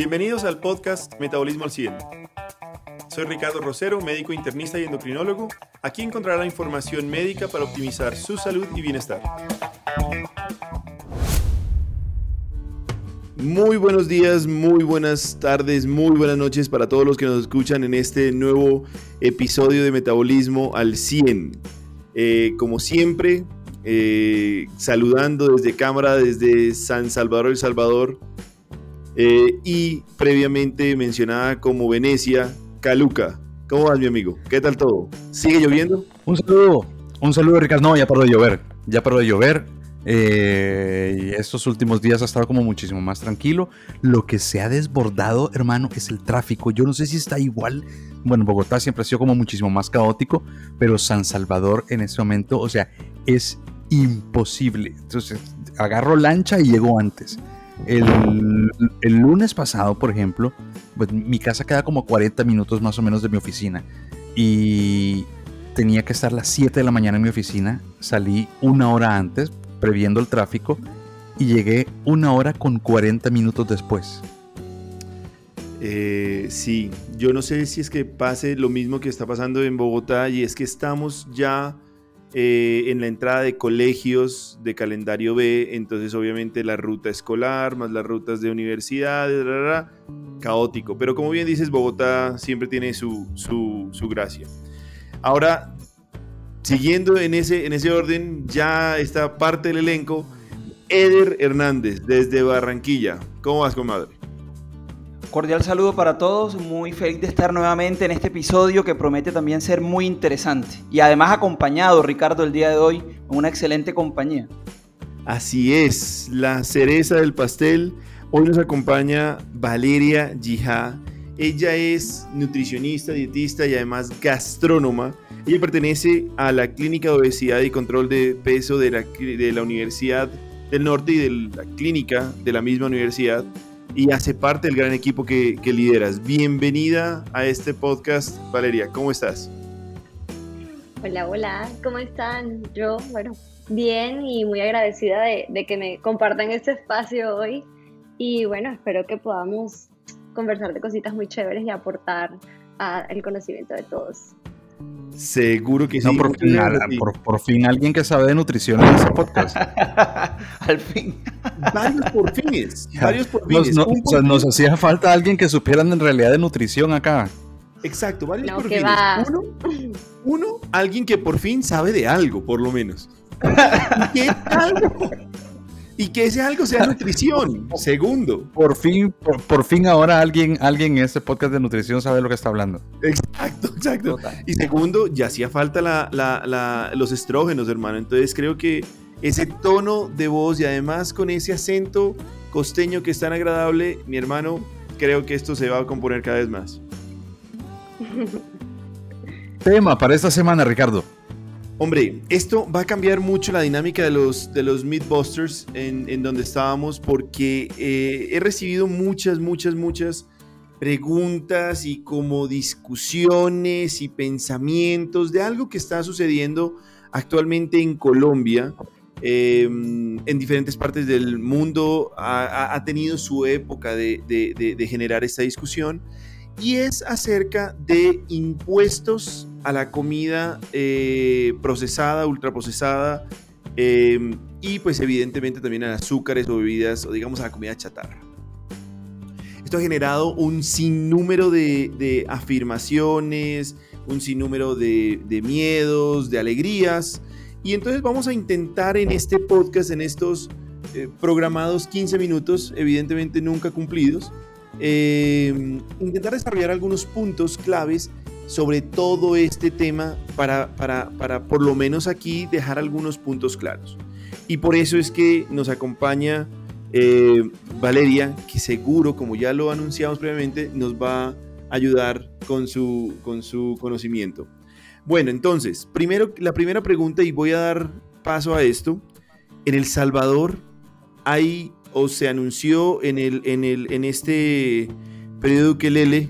Bienvenidos al podcast Metabolismo al 100. Soy Ricardo Rosero, médico internista y endocrinólogo. Aquí encontrará información médica para optimizar su salud y bienestar. Muy buenos días, muy buenas tardes, muy buenas noches para todos los que nos escuchan en este nuevo episodio de Metabolismo al 100. Eh, como siempre, eh, saludando desde cámara, desde San Salvador, El Salvador, eh, y previamente mencionada como Venecia, Caluca. ¿Cómo vas, mi amigo? ¿Qué tal todo? ¿Sigue lloviendo? Un saludo, un saludo, Ricardo. No, ya paró de llover, ya paró de llover. Eh, estos últimos días ha estado como muchísimo más tranquilo. Lo que se ha desbordado, hermano, es el tráfico. Yo no sé si está igual. Bueno, Bogotá siempre ha sido como muchísimo más caótico, pero San Salvador en este momento, o sea, es imposible. Entonces, agarro lancha y llego antes. El, el, lunes pasado, por ejemplo, pues mi casa queda como 40 minutos más o menos de mi oficina. Y tenía que estar a las 7 de la mañana en mi oficina. Salí una hora antes previendo el tráfico y llegué una hora con 40 minutos después. Eh, sí, yo no sé si es que pase lo mismo que está pasando en Bogotá y es que estamos ya eh, en la entrada de colegios de calendario B, entonces obviamente la ruta escolar más las rutas de universidades, caótico. Pero como bien dices, Bogotá siempre tiene su, su, su gracia. Ahora, siguiendo en ese, en ese orden, ya está parte del elenco, Eder Hernández, desde Barranquilla. ¿Cómo vas, comadre? Cordial saludo para todos, muy feliz de estar nuevamente en este episodio que promete también ser muy interesante. Y además acompañado, Ricardo, el día de hoy, en una excelente compañía. Así es, la cereza del pastel. Hoy nos acompaña Valeria Yijá. Ella es nutricionista, dietista y además gastrónoma ella pertenece a la Clínica de Obesidad y Control de Peso de la Universidad del Norte y de la clínica de la misma universidad y hace parte del gran equipo que, lideras. Bienvenida a este podcast, Valeria. ¿Cómo estás? Hola, hola, ¿cómo están? Yo, bueno, bien y muy agradecida de, de, que me compartan este espacio hoy. Y bueno, espero que podamos conversar de cositas muy chéveres y aportar al conocimiento de todos. Seguro que sí. Por fin, por, fin, alguien que sabe de nutrición en este podcast. Al fin. Varios por fines. Varios por fines. Nos, hacía falta alguien que supieran en realidad de nutrición acá. Exacto, varios por fines. Uno, uno, alguien que por fin sabe de algo, por lo menos. ¿Qué algo? Y que ese algo sea nutrición. Segundo. Por fin, por, fin ahora alguien, alguien en este podcast de nutrición sabe lo que está hablando. Exacto, exacto. Y segundo, ya hacía falta los estrógenos, hermano. Entonces creo que ese tono de voz y además con ese acento costeño que es tan agradable, mi hermano, creo que esto se va a componer cada vez más. Tema para esta semana, Ricardo. Hombre, esto va a cambiar mucho la dinámica de los, de los Mythbusters en, donde estábamos porque eh, he recibido muchas, muchas, muchas preguntas y como discusiones y pensamientos de algo que está sucediendo actualmente en Colombia. Em, en diferentes partes del mundo ha, tenido su época de, de generar esta discusión y es acerca de impuestos a la comida eh, procesada, ultraprocesada eh, y pues evidentemente también a azúcares o bebidas o digamos a la comida chatarra. Esto ha generado un sinnúmero de, afirmaciones, un sinnúmero de, de miedos, de alegrías y entonces vamos a intentar en este podcast, en estos eh, programados 15 minutos, evidentemente nunca cumplidos, eh, intentar desarrollar algunos puntos claves sobre todo este tema para, para, para por lo menos aquí dejar algunos puntos claros. Y por eso es que nos acompaña eh, Valeria, que seguro, como ya lo anunciamos previamente, nos va a ayudar con su, con su conocimiento. Bueno, entonces, primero, la primera pregunta, y voy a dar paso a esto. En El Salvador hay o se anunció en, el, en, el, en este periodo Bukelele,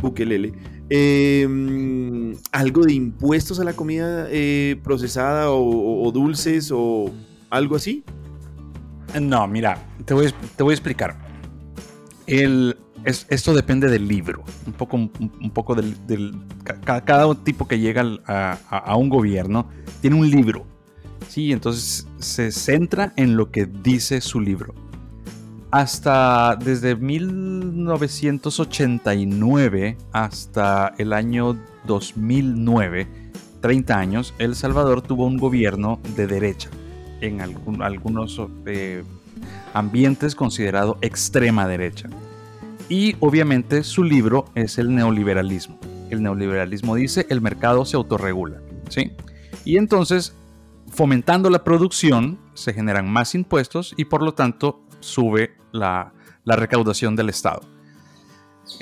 Bukelele em, algo de impuestos a la comida eh, procesada o, dulces o algo así? No, mira, te voy, te voy a explicar. El, esto depende del libro, un poco, un, poco del, cada, tipo que llega a, un gobierno tiene un libro, ¿sí? Entonces se centra en lo que dice su libro. Hasta desde 1989 hasta el año 2009, 30 años, El Salvador tuvo un gobierno de derecha en algunos eh, ambientes considerado extrema derecha. Y obviamente su libro es el neoliberalismo. El neoliberalismo dice el mercado se autorregula. ¿sí? Y entonces, fomentando la producción, se generan más impuestos y por lo tanto sube la, la recaudación del Estado.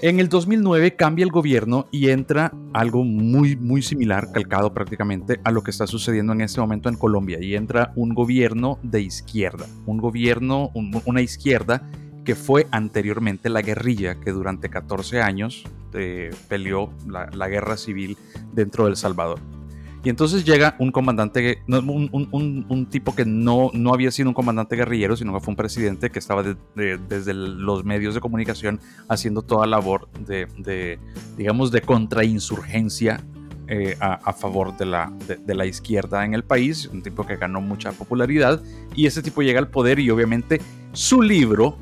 En el 2009 cambia el gobierno y entra algo muy, muy similar, calcado prácticamente a lo que está sucediendo en este momento en Colombia. Y entra un gobierno de izquierda, un gobierno, una izquierda que fue anteriormente la guerrilla que durante 14 años eh, peleó la, guerra civil dentro de Salvador. Y entonces llega un comandante, un, tipo que no, no había sido un comandante guerrillero, sino que fue un presidente que estaba desde los medios de comunicación haciendo toda labor de, digamos, de contrainsurgencia eh, a, favor de la, de, la izquierda en el país, un tipo que ganó mucha popularidad, y ese tipo llega al poder y obviamente su libro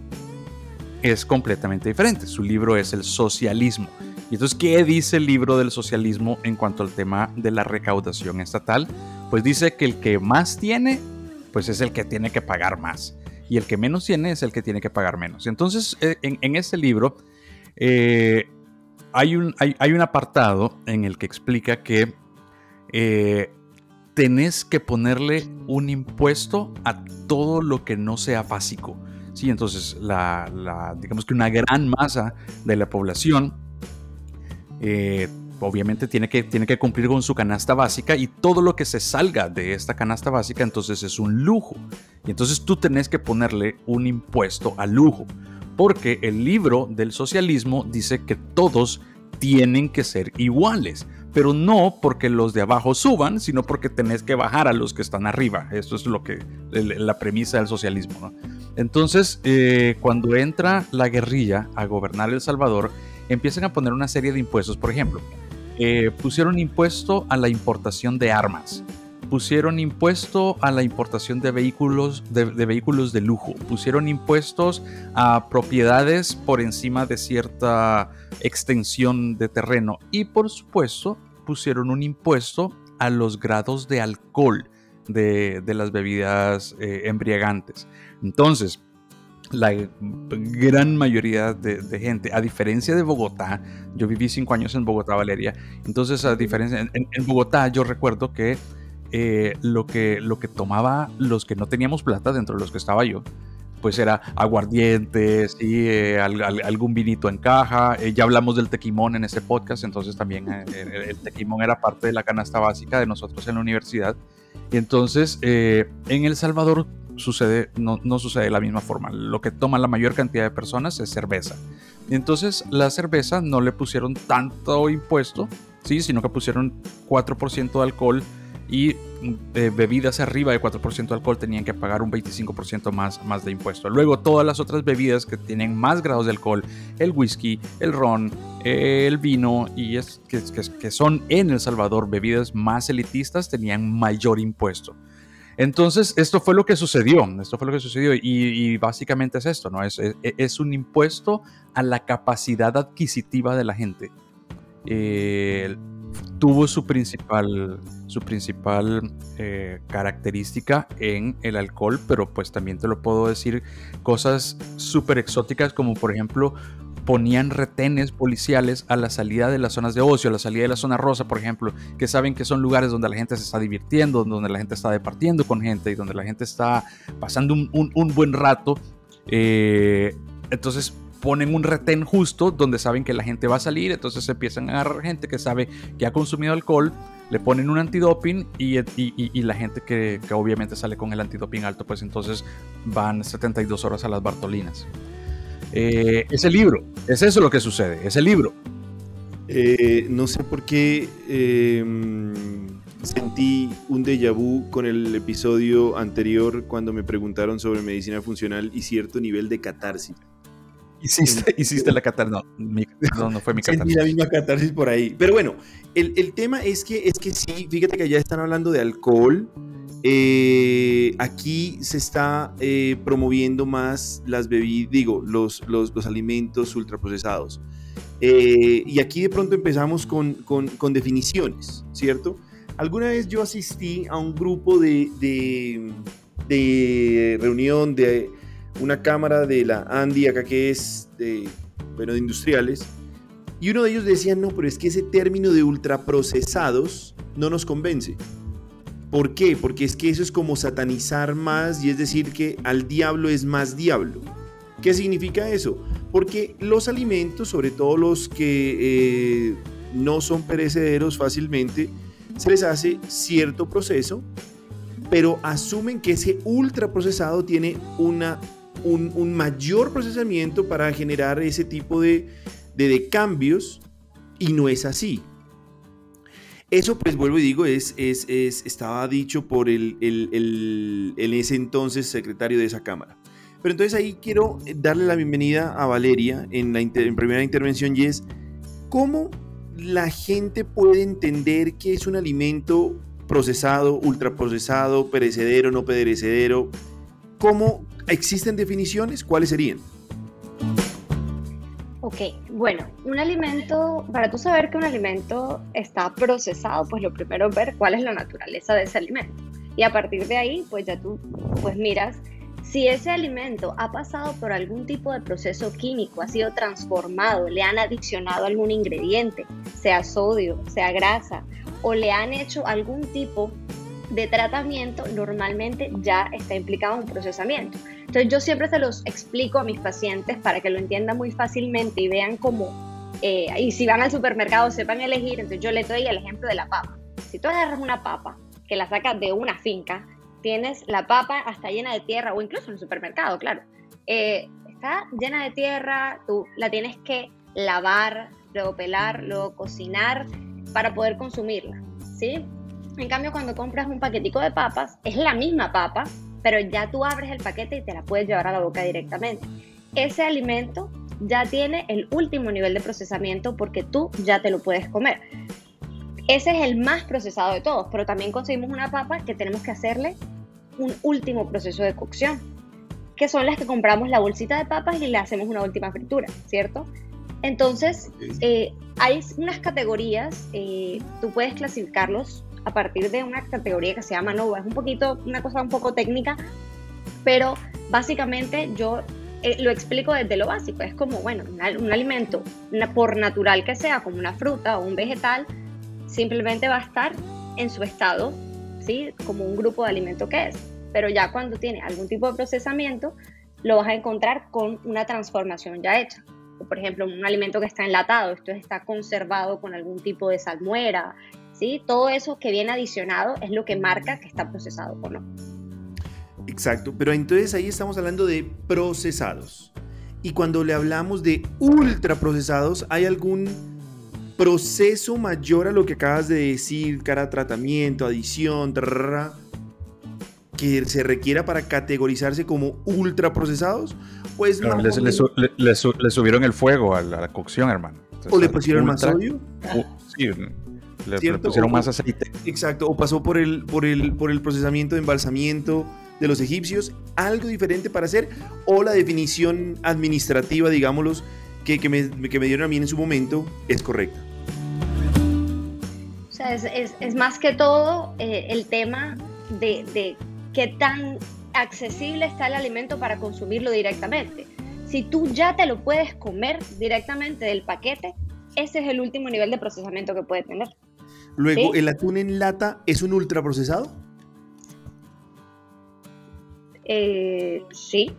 es completamente diferente. Su libro es el socialismo. Y entonces, ¿qué dice el libro del socialismo en cuanto al tema de la recaudación estatal? Pues dice que el que más tiene, pues es el que tiene que pagar más. Y el que menos tiene es el que tiene que pagar menos. Entonces, eh, en, este libro eh, hay, un, hay, un apartado en el que explica que eh, tenés que ponerle un impuesto a todo lo que no sea básico. Sí, entonces, la, digamos que una gran masa de la población eh, obviamente tiene que, tiene que cumplir con su canasta básica y todo lo que se salga de esta canasta básica entonces es un lujo. Y entonces tú tenés que ponerle un impuesto al lujo, porque el libro del socialismo dice que todos tienen que ser iguales pero no porque los de abajo suban, sino porque tenés que bajar a los que están arriba. Esto es lo que la premisa del socialismo. Entonces, eh, cuando entra la guerrilla a gobernar El Salvador, empiezan a poner una serie de impuestos. Por ejemplo, eh, pusieron impuesto a la importación de armas pusieron impuesto a la importación de vehículos de, vehículos de lujo, pusieron impuestos a propiedades por encima de cierta extensión de terreno y por supuesto pusieron un impuesto a los grados de alcohol de, las bebidas eh, embriagantes. Entonces, la gran mayoría de, gente, a diferencia de Bogotá, yo viví cinco años en Bogotá, Valeria, entonces a diferencia, en Bogotá yo recuerdo que eh, lo, que, lo que tomaba los que no teníamos plata, dentro de los que estaba yo, pues era aguardientes y eh, algún vinito en caja. Eh, ya hablamos del tequimón en ese podcast, entonces también el, tequimón era parte de la canasta básica de nosotros en la universidad. Y entonces en El Salvador sucede, no, no, sucede de la misma forma. Lo que toma la mayor cantidad de personas es cerveza. Y entonces la cerveza no le pusieron tanto impuesto, ¿sí? sino que pusieron 4% de alcohol y eh, bebidas arriba de 4% de alcohol tenían que pagar un 25% más, más de impuesto. Luego todas las otras bebidas que tienen más grados de alcohol, el whisky, el ron, el vino y es, que, que, son en El Salvador bebidas más elitistas tenían mayor impuesto. Entonces, esto fue lo que sucedió, esto fue lo que sucedió y, básicamente es esto, ¿no? Es, un impuesto a la capacidad adquisitiva de la gente. Eh, tuvo su principal, su principal eh, característica en el alcohol, pero pues también te lo puedo decir cosas súper exóticas como por ejemplo ponían retenes policiales a la salida de las zonas de ocio, a la salida de la zona rosa, por ejemplo, que saben que son lugares donde la gente se está divirtiendo, donde la gente está departiendo con gente y donde la gente está pasando un, buen rato. Eh, entonces ponen un retén justo donde saben que la gente va a salir, entonces empiezan a agarrar gente que sabe que ha consumido alcohol, le ponen un antidoping y, y, la gente que, obviamente sale con el antidoping alto, pues entonces van 72 horas a las Bartolinas. Eh, ese libro, es eso lo que sucede, ese libro. Eh, no sé por qué em, sentí un déjà vu con el episodio anterior cuando me preguntaron sobre medicina funcional y cierto nivel de catarsis. Hiciste, hiciste la catarsis. No, no, fue mi catarsis. Sentí la misma catarsis por ahí. Pero bueno, el, el, tema es que, es que sí, fíjate que ya están hablando de alcohol. Eh, aquí se está eh, promoviendo más las bebidas, digo, los, los, los alimentos ultraprocesados. Eh, y aquí de pronto empezamos con, con, con, definiciones, ¿cierto? Alguna vez yo asistí a un grupo de, de, de reunión de una cámara de la Andy acá que es de, bueno, de industriales, y uno de ellos decía, no, pero es que ese término de ultraprocesados no nos convence. ¿Por qué? Porque es que eso es como satanizar más y es decir que al diablo es más diablo. ¿Qué significa eso? Porque los alimentos, sobre todo los que eh, no son perecederos fácilmente, se les hace cierto proceso, pero asumen que ese ultraprocesado tiene una un, mayor procesamiento para generar ese tipo de, de, cambios y no es así. Eso, pues vuelvo y digo, es, es, estaba dicho por el, el, el, ese entonces secretario de esa Cámara. Pero entonces ahí quiero darle la bienvenida a Valeria en la en primera intervención y es, ¿cómo la gente puede entender que es un alimento procesado, ultraprocesado, perecedero, no perecedero? ¿Cómo, ¿Existen definiciones? ¿Cuáles serían? Ok, bueno, un alimento, para tú saber que un alimento está procesado, pues lo primero es ver cuál es la naturaleza de ese alimento. Y a partir de ahí, pues ya tú pues miras si ese alimento ha pasado por algún tipo de proceso químico, ha sido transformado, le han adicionado algún ingrediente, sea sodio, sea grasa, o le han hecho algún tipo de tratamiento, normalmente ya está implicado un procesamiento. Entonces yo siempre se los explico a mis pacientes para que lo entiendan muy fácilmente y vean cómo, eh, y si van al supermercado sepan elegir, entonces yo les doy el ejemplo de la papa. Si tú agarras una papa que la sacas de una finca, tienes la papa hasta llena de tierra, o incluso en el supermercado, claro. Eh, está llena de tierra, tú la tienes que lavar, luego pelar, luego cocinar para poder consumirla, ¿sí? En cambio, cuando compras un paquetico de papas, es la misma papa, pero ya tú abres el paquete y te la puedes llevar a la boca directamente. Ese alimento ya tiene el último nivel de procesamiento porque tú ya te lo puedes comer. Ese es el más procesado de todos, pero también conseguimos una papa que tenemos que hacerle un último proceso de cocción, que son las que compramos la bolsita de papas y le hacemos una última fritura, ¿cierto? Entonces, eh, hay unas categorías, eh, tú puedes clasificarlos a partir de una categoría que se llama NOVA. Es un poquito, una cosa un poco técnica, pero básicamente yo eh, lo explico desde lo básico. Es como, bueno, un, alimento, por natural que sea, como una fruta o un vegetal, simplemente va a estar en su estado, ¿sí? Como un grupo de alimento que es. Pero ya cuando tiene algún tipo de procesamiento, lo vas a encontrar con una transformación ya hecha. por ejemplo, un alimento que está enlatado, esto está conservado con algún tipo de salmuera, ¿sí? Todo eso que viene adicionado es lo que marca que está procesado o no. Exacto, pero entonces ahí estamos hablando de procesados. Y cuando le hablamos de ultraprocesados, ¿hay algún proceso mayor a lo que acabas de decir, cara tratamiento, adición, que se requiera para categorizarse como ultraprocesados? Pues no, le, subieron el fuego a la, cocción, hermano. ¿O le pusieron más sodio? sí, le, pusieron más aceite. Exacto, o pasó por el, por, el, por el procesamiento de embalsamiento de los egipcios, algo diferente para hacer, o la definición administrativa, digámoslos, que, que, me, que me dieron a mí en su momento, es correcta. O sea, es, es, es más que todo eh, el tema de, de qué tan accesible está el alimento para consumirlo directamente. Si tú ya te lo puedes comer directamente del paquete, ese es el último nivel de procesamiento que puede tener. Luego, ¿el atún en lata es un ultraprocesado? Eh, sí.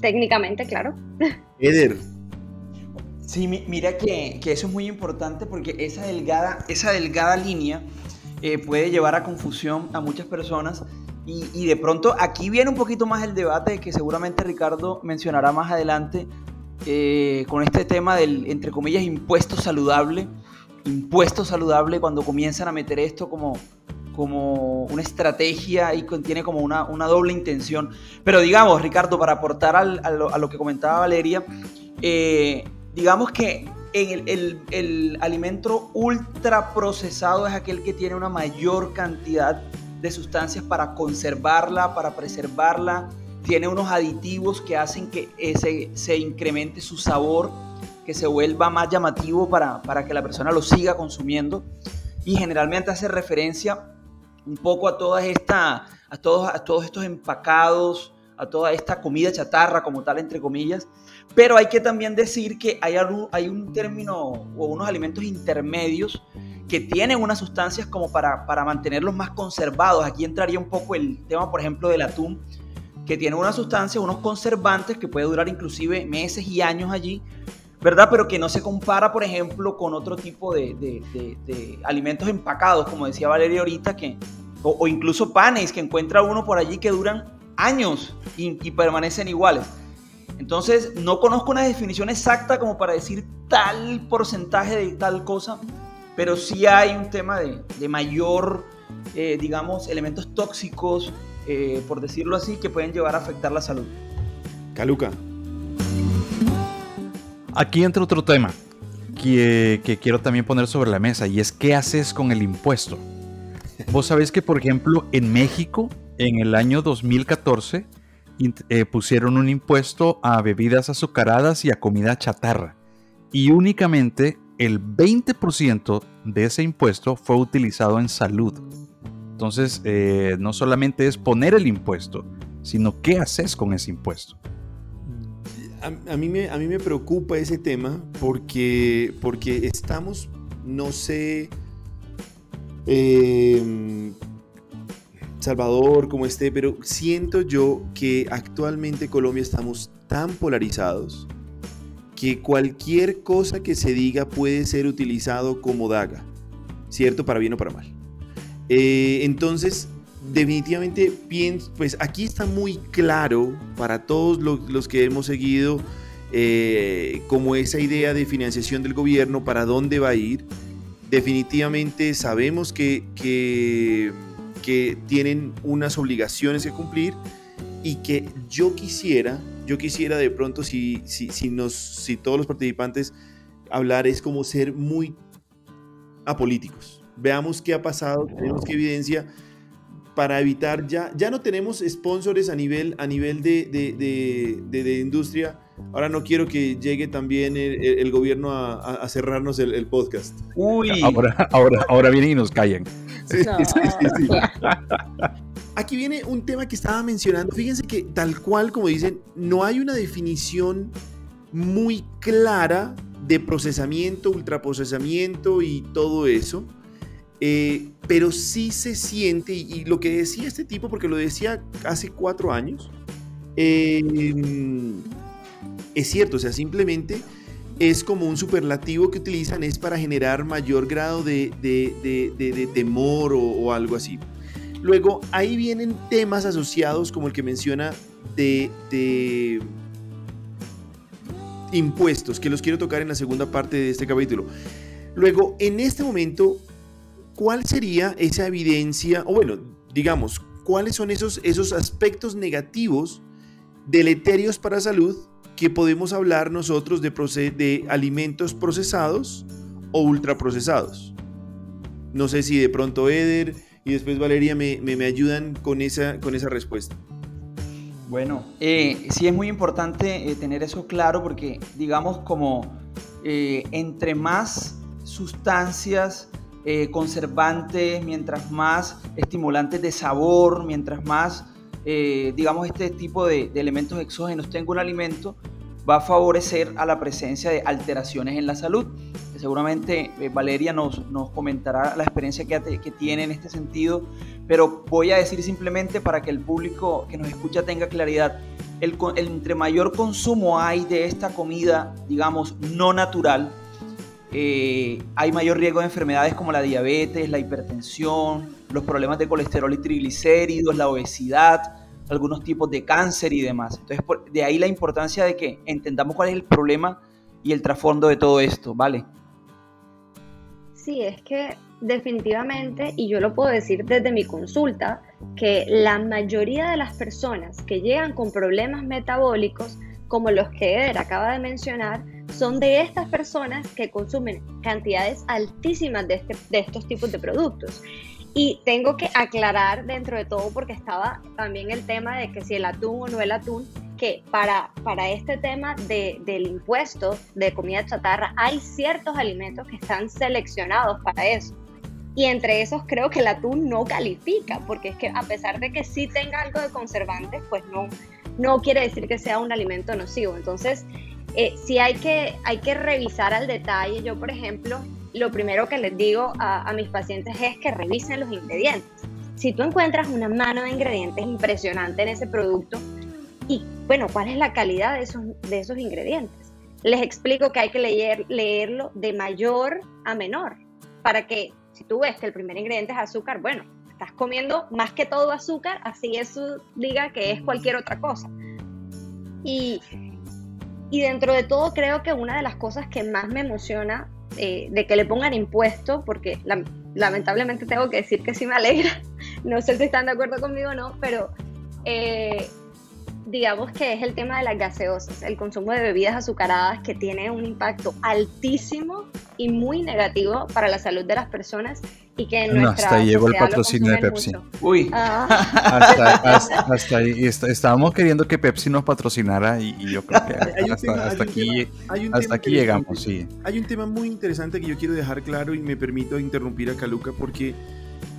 Técnicamente, claro. Eder. Sí, mira que, eso es muy importante porque esa delgada, esa delgada línea eh, puede llevar a confusión a muchas personas y, de pronto aquí viene un poquito más el debate que seguramente Ricardo mencionará más adelante eh, con este tema del, entre comillas, impuesto saludable impuesto saludable cuando comienzan a meter esto como, como una estrategia y contiene como una, una doble intención. Pero digamos, Ricardo, para aportar al, a, lo, que comentaba Valeria, eh, digamos que el, el, alimento ultraprocesado es aquel que tiene una mayor cantidad de sustancias para conservarla, para preservarla, tiene unos aditivos que hacen que se incremente su sabor, que se vuelva más llamativo para, para que la persona lo siga consumiendo y generalmente hace referencia un poco a toda esta, a todos, a todos estos empacados, a toda esta comida chatarra como tal, entre comillas. Pero hay que también decir que hay, algún, hay un término o unos alimentos intermedios que tienen unas sustancias como para, para mantenerlos más conservados. Aquí entraría un poco el tema, por ejemplo, del atún, que tiene una sustancia, unos conservantes que puede durar inclusive meses y años allí, ¿verdad? Pero que no se compara, por ejemplo, con otro tipo de, de, de, de alimentos empacados, como decía Valeria ahorita, que, o, o, incluso panes que encuentra uno por allí que duran años y, y, permanecen iguales. Entonces, no conozco una definición exacta como para decir tal porcentaje de tal cosa, pero sí hay un tema de, mayor, eh, digamos, elementos tóxicos, eh, por decirlo así, que pueden llevar a afectar la salud. Caluca. Aquí entra otro tema que, quiero también poner sobre la mesa y es qué haces con el impuesto. Vos sabés que, por ejemplo, en México, en el año 2014, eh, pusieron un impuesto a bebidas azucaradas y a comida chatarra. Y únicamente el 20% de ese impuesto fue utilizado en salud. Entonces, eh, no solamente es poner el impuesto, sino qué haces con ese impuesto a, mí me, a mí me preocupa ese tema porque, porque estamos, no sé, eh, Salvador, como esté, pero siento yo que actualmente Colombia estamos tan polarizados que cualquier cosa que se diga puede ser utilizado como daga, ¿cierto? Para bien o para mal. Eh, entonces, definitivamente pienso, pues aquí está muy claro para todos los, los que hemos seguido eh, como esa idea de financiación del gobierno, para dónde va a ir. Definitivamente sabemos que, que, tienen unas obligaciones que cumplir y que yo quisiera, yo quisiera de pronto si, si, si, nos, si todos los participantes hablar es como ser muy apolíticos. Veamos qué ha pasado, tenemos que evidencia para evitar ya, ya no tenemos sponsors a nivel, a nivel de, de, de, de, de industria. Ahora no quiero que llegue también el, el gobierno a, a, cerrarnos el, el, podcast. Uy. Ahora, ahora, ahora vienen y nos callan. Sí, no. sí, sí, sí. Aquí viene un tema que estaba mencionando. Fíjense que tal cual como dicen, no hay una definición muy clara de procesamiento, ultraprocesamiento y todo eso. Eh, pero sí se siente, y, y, lo que decía este tipo, porque lo decía hace cuatro años, eh, es cierto, o sea, simplemente es como un superlativo que utilizan, es para generar mayor grado de, de, de, de temor o, o, algo así. Luego, ahí vienen temas asociados, como el que menciona, de impuestos, que los quiero tocar en la segunda parte de este capítulo. Luego, en este momento, ¿cuál sería esa evidencia, o bueno, digamos, cuáles son esos, esos aspectos negativos deleterios para salud que podemos hablar nosotros de, de alimentos procesados o ultraprocesados? No sé si de pronto Eder y después Valeria me, me, me ayudan con esa, con esa respuesta. Bueno, eh, sí es muy importante eh, tener eso claro porque digamos como eh, entre más sustancias eh, conservantes, mientras más estimulantes de sabor, mientras más, eh, digamos, este tipo de, elementos exógenos tenga un alimento, va a favorecer a la presencia de alteraciones en la salud. Seguramente eh, Valeria nos, nos, comentará la experiencia que, tiene en este sentido, pero voy a decir simplemente para que el público que nos escucha tenga claridad. Entre mayor consumo hay de esta comida, digamos, no natural, eh, hay mayor riesgo de enfermedades como la diabetes, la hipertensión, los problemas de colesterol y triglicéridos, la obesidad, algunos tipos de cáncer y demás. Entonces, de ahí la importancia de que entendamos cuál es el problema y el trasfondo de todo esto, ¿vale? Sí, es que definitivamente, y yo lo puedo decir desde mi consulta, que la mayoría de las personas que llegan con problemas metabólicos, como los que Eder acaba de mencionar, son de estas personas que consumen cantidades altísimas de, este, de estos tipos de productos. Y tengo que aclarar dentro de todo, porque estaba también el tema de que si el atún o no el atún, que para, para este tema de, del impuesto de comida chatarra hay ciertos alimentos que están seleccionados para eso. Y entre esos creo que el atún no califica, porque es que a pesar de que sí tenga algo de conservantes, pues no, no quiere decir que sea un alimento nocivo. Entonces, eh, sí hay que, hay que revisar al detalle. Yo, por ejemplo, lo primero que les digo a, mis pacientes es que revisen los ingredientes. Si tú encuentras una mano de ingredientes impresionante en ese producto, y bueno, ¿cuál es la calidad de esos, de esos ingredientes? Les explico que hay que leer, leerlo de mayor a menor, para que si tú ves que el primer ingrediente es azúcar, bueno, estás comiendo más que todo azúcar, así eso diga que es cualquier otra cosa. Y, y dentro de todo creo que una de las cosas que más me emociona eh, de que le pongan impuesto, porque lamentablemente tengo que decir que sí me alegra, no sé si están de acuerdo conmigo o no, pero eh, digamos que es el tema de las gaseosas, el consumo de bebidas azucaradas que tiene un impacto altísimo y muy negativo para la salud de las personas y que en nuestra hasta ahí llegó el patrocinio de Pepsi. Uy. Ah. Hasta, ahí estábamos queriendo que Pepsi nos patrocinara y, yo creo que hasta, aquí, hasta aquí llegamos, sí. Hay un tema muy interesante que yo quiero dejar claro y me permito interrumpir a Caluca porque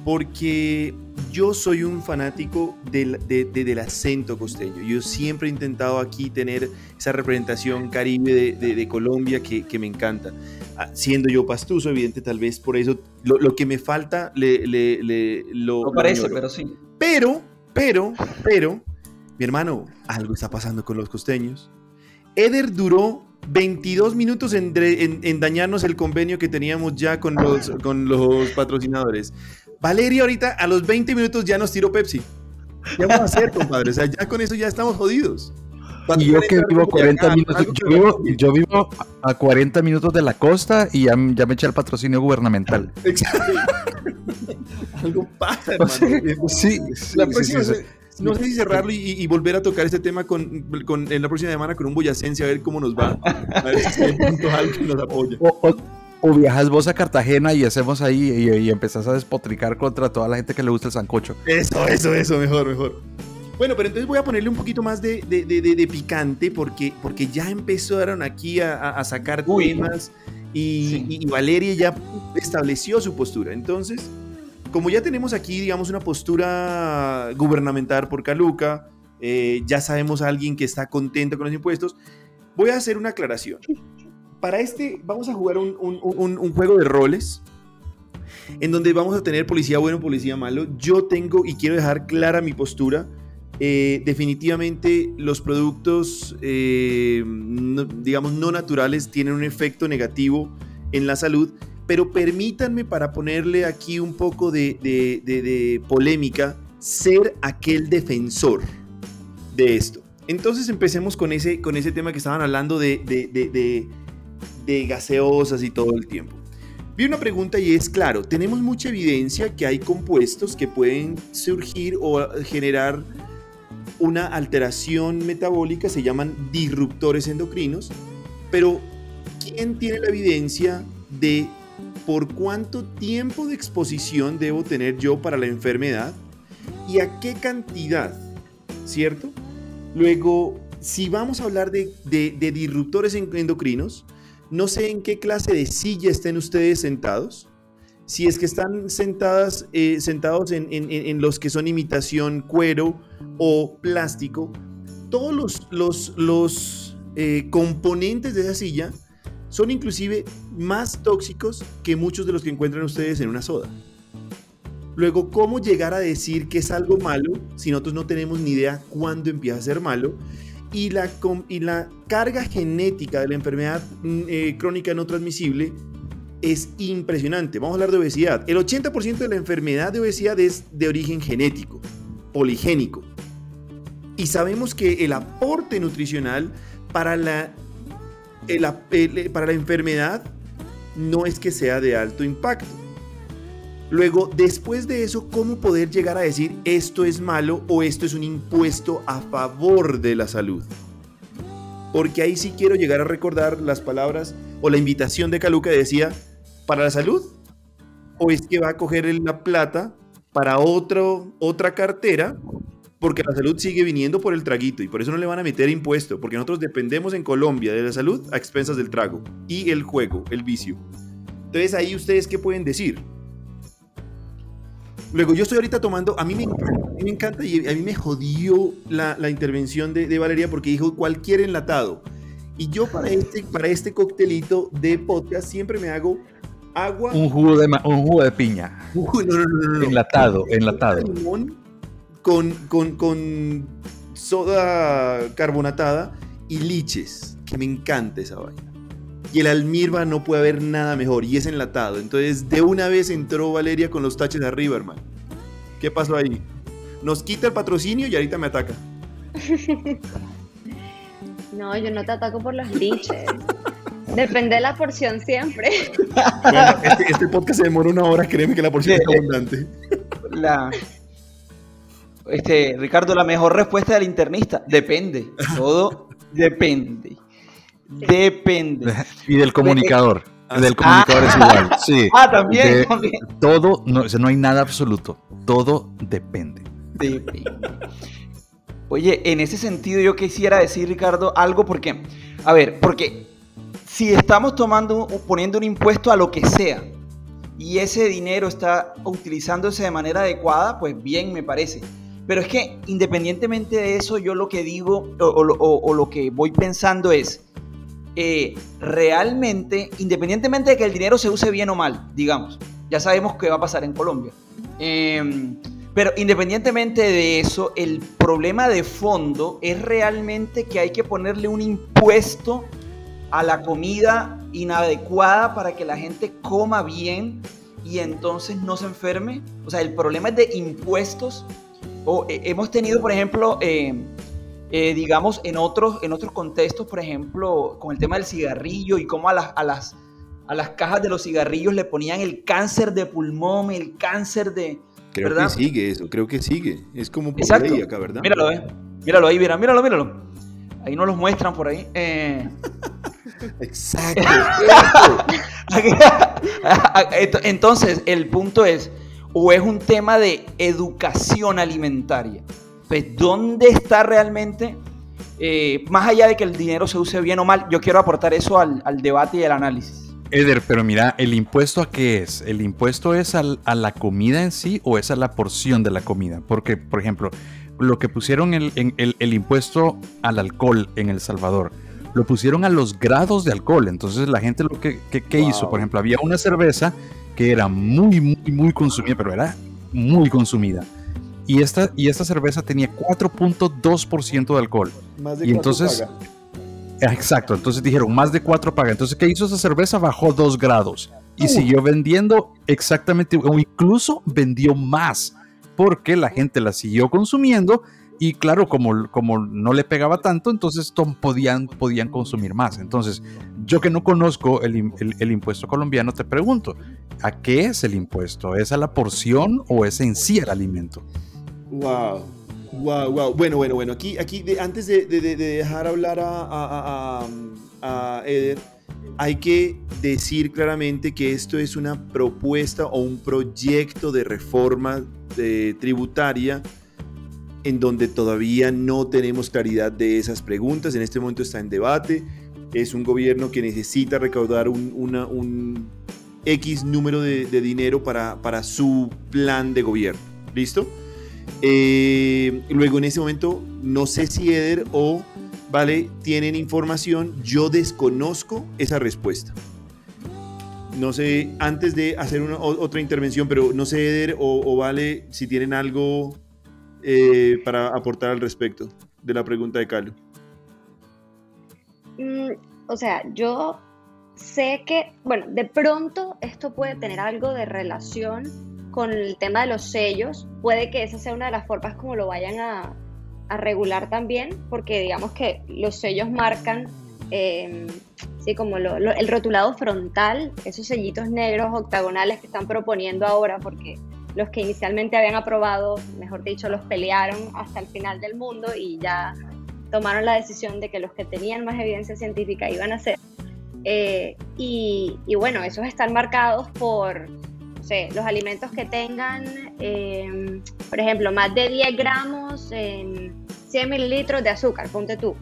porque yo soy un fanático del, del, acento costeño. Yo siempre he intentado aquí tener esa representación caribe de, Colombia que, que, me encanta. Ah, siendo yo pastuso, evidente, tal vez por eso lo, lo que me falta le, le, le lo... No parece, pero sí. Pero, pero, pero, mi hermano, algo está pasando con los costeños. Eder duró 22 minutos en, en, en, dañarnos el convenio que teníamos ya con los, con los patrocinadores. Valeria ahorita a los 20 minutos ya nos tiró Pepsi. ¿Qué vamos a hacer, compadre? O sea, ya con eso ya estamos jodidos. Y yo que vivo 40 minutos, yo vivo, a 40 minutos de la costa y ya, ya me eché el patrocinio gubernamental. Exacto. Algo pasa, hermano. Sí, la próxima, no sé si cerrarlo y, volver a tocar este tema con, con, en la próxima semana con un boyacense a ver cómo nos va. A ver si hay puntos altos nos apoya. O viajas vos a Cartagena y hacemos ahí y, empezás a despotricar contra toda la gente que le gusta el sancocho. Eso, eso, eso, mejor, mejor. Bueno, pero entonces voy a ponerle un poquito más de, de, picante porque, porque ya empezaron aquí a, sacar temas y, Valeria ya estableció su postura. Entonces, como ya tenemos aquí, digamos, una postura gubernamental por Caluca, eh, ya sabemos a alguien que está contento con los impuestos, voy a hacer una aclaración para este vamos a jugar un, juego de roles en donde vamos a tener policía bueno, policía malo. Yo tengo y quiero dejar clara mi postura. Eh, definitivamente los productos, eh, digamos, no naturales tienen un efecto negativo en la salud, pero permítanme para ponerle aquí un poco de, polémica, ser aquel defensor de esto. Entonces empecemos con ese, con ese tema que estaban hablando de, de gaseosas y todo el tiempo. Vi una pregunta y es claro, tenemos mucha evidencia que hay compuestos que pueden surgir o generar una alteración metabólica, se llaman disruptores endocrinos, pero ¿quién tiene la evidencia de por cuánto tiempo de exposición debo tener yo para la enfermedad y a qué cantidad? ¿Cierto? Luego, si vamos a hablar de, de disruptores endocrinos, no sé en qué clase de silla estén ustedes sentados. Si es que están sentadas, eh, sentados en, los que son imitación cuero o plástico, todos los, los, los eh, componentes de esa silla son inclusive más tóxicos que muchos de los que encuentran ustedes en una soda. Luego, ¿cómo llegar a decir que es algo malo si nosotros no tenemos ni idea cuándo empieza a ser malo? Y la, y la carga genética de la enfermedad mm, eh, crónica no transmisible es impresionante. Vamos a hablar de obesidad. El 80% de la enfermedad de obesidad es de origen genético, poligénico. Y sabemos que el aporte nutricional para la, para la enfermedad no es que sea de alto impacto. Luego, después de eso, ¿cómo poder llegar a decir esto es malo o esto es un impuesto a favor de la salud? Porque ahí sí quiero llegar a recordar las palabras o la invitación de Caluca decía, ¿para la salud? ¿O es que va a coger la plata para otro, otra cartera? Porque la salud sigue viniendo por el traguito y por eso no le van a meter impuesto, porque nosotros dependemos en Colombia de la salud a expensas del trago y el juego, el vicio. Entonces ahí ustedes qué pueden decir? Luego, yo estoy ahorita tomando, a mí me encanta, y a mí me jodió la, la intervención de, de, Valeria porque dijo cualquier enlatado. Y yo para este, para este coctelito de podcast siempre me hago agua. Un jugo de, un jugo de piña. no, no, no, no, Enlatado, enlatado. Limón con, con, con soda carbonatada y liches, que me encanta esa vaina. Y el almirba no puede haber nada mejor y es enlatado. Entonces, de una vez entró Valeria con los taches arriba, hermano. ¿Qué pasó ahí? Nos quita el patrocinio y ahorita me ataca. No, yo no te ataco por los liches. Depende de la porción siempre. Bueno, este, este, podcast se demora una hora, créeme que la porción es abundante. La, este, Ricardo, la mejor respuesta del internista, depende. Todo depende. Depende. Y del comunicador. del comunicador es igual. Sí. Ah, también. también. Todo, no, no hay nada absoluto. Todo depende. Depende. Oye, en ese sentido yo quisiera decir, Ricardo, algo porque, a ver, porque si estamos tomando, poniendo un impuesto a lo que sea y ese dinero está utilizándose de manera adecuada, pues bien me parece. Pero es que independientemente de eso, yo lo que digo o, o, o lo que voy pensando es, eh, realmente, independientemente de que el dinero se use bien o mal, digamos, ya sabemos qué va a pasar en Colombia. Eh, pero independientemente de eso, el problema de fondo es realmente que hay que ponerle un impuesto a la comida inadecuada para que la gente coma bien y entonces no se enferme. O sea, el problema es de impuestos. O, eh, hemos tenido, por ejemplo, eh, digamos, en otros, en otros contextos, por ejemplo, con el tema del cigarrillo y cómo a las, a, las, a las cajas de los cigarrillos le ponían el cáncer de pulmón, el cáncer de... Creo ¿verdad? que sigue eso, creo que sigue. Es como por Exacto. ley acá, ¿verdad? Míralo, eh. Míralo ahí, mira, míralo, míralo. Ahí no los muestran por ahí. Eh... Exacto. Entonces, el punto es, o es un tema de educación alimentaria. Pues, ¿dónde está realmente, eh, más allá de que el dinero se use bien o mal, yo quiero aportar eso al, al debate y al análisis? Eder, pero mira, ¿el impuesto a qué es? ¿El impuesto es al, a la comida en sí o es a la porción de la comida? Porque, por ejemplo, lo que pusieron el, el, el impuesto al alcohol en El Salvador, lo pusieron a los grados de alcohol. Entonces la gente lo que, que, que wow. hizo, por ejemplo, había una cerveza que era muy, muy, muy consumida, pero era muy consumida. Y esta, y esta cerveza tenía 4.2% de alcohol. Más de y entonces... paga. Exacto, entonces dijeron más de 4 paga. Entonces, ¿qué hizo esa cerveza? Bajó 2 grados y uh. siguió vendiendo exactamente, o incluso vendió más, porque la gente la siguió consumiendo y claro, como, como no le pegaba tanto, entonces podían, podían consumir más. Entonces, yo que no conozco el, el, el, impuesto colombiano, te pregunto, ¿a qué es el impuesto? ¿Es a la porción o es en sí el alimento? Wow. Wow, wow. Bueno, bueno, bueno. Aquí, aquí de, antes de, de, de, dejar hablar a, Eder, hay que decir claramente que esto es una propuesta o un proyecto de reforma de, tributaria en donde todavía no tenemos claridad de esas preguntas. En este momento está en debate. Es un gobierno que necesita recaudar un, X número de, dinero para su plan de gobierno. ¿Listo? Eh, luego en ese momento, no sé si Eder o Vale tienen información, yo desconozco esa respuesta. No sé, antes de hacer una, otra intervención, pero no sé Eder o, Vale si tienen algo eh, para aportar al respecto de la pregunta de Calo. Mm, o sea, yo sé que, bueno, de pronto esto puede tener algo de relación con el tema de los sellos, puede que esa sea una de las formas como lo vayan a, a regular también, porque digamos que los sellos marcan em, sí, como el rotulado frontal, esos sellitos negros octagonales que están proponiendo ahora, porque los que inicialmente habían aprobado, mejor dicho, los pelearon hasta el final del mundo y ya tomaron la decisión de que los que tenían más evidencia científica iban a ser. Eh, y, bueno, esos están marcados por los alimentos que tengan, em, por ejemplo, más de 10 gramos en 100 mililitros de azúcar, ponte tú.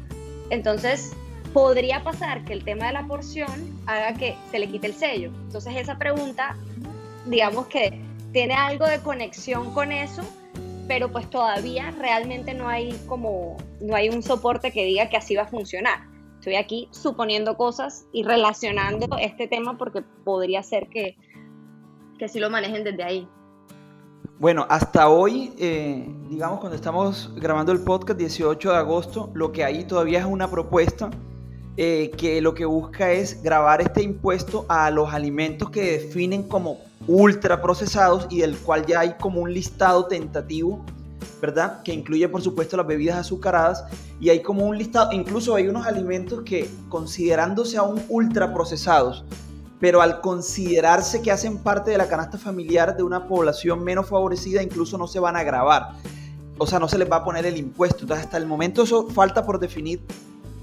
Entonces, podría pasar que el tema de la porción haga que se le quite el sello. Entonces, esa pregunta, digamos que tiene algo de conexión con eso, pero pues todavía realmente no hay como, no hay un soporte que diga que así va a funcionar. Estoy aquí suponiendo cosas y relacionando este tema porque podría ser que, que sí lo manejen desde ahí. Bueno, hasta hoy, eh, digamos cuando estamos grabando el podcast 18 de agosto, lo que hay todavía es una propuesta eh, que lo que busca es grabar este impuesto a los alimentos que definen como ultraprocesados y del cual ya hay como un listado tentativo, ¿verdad? Que incluye por supuesto las bebidas azucaradas y hay como un listado, incluso hay unos alimentos que considerándose aún ultraprocesados, pero al considerarse que hacen parte de la canasta familiar de una población menos favorecida, incluso no se van a grabar. O sea, no se les va a poner el impuesto. Entonces, hasta el momento eso falta por definir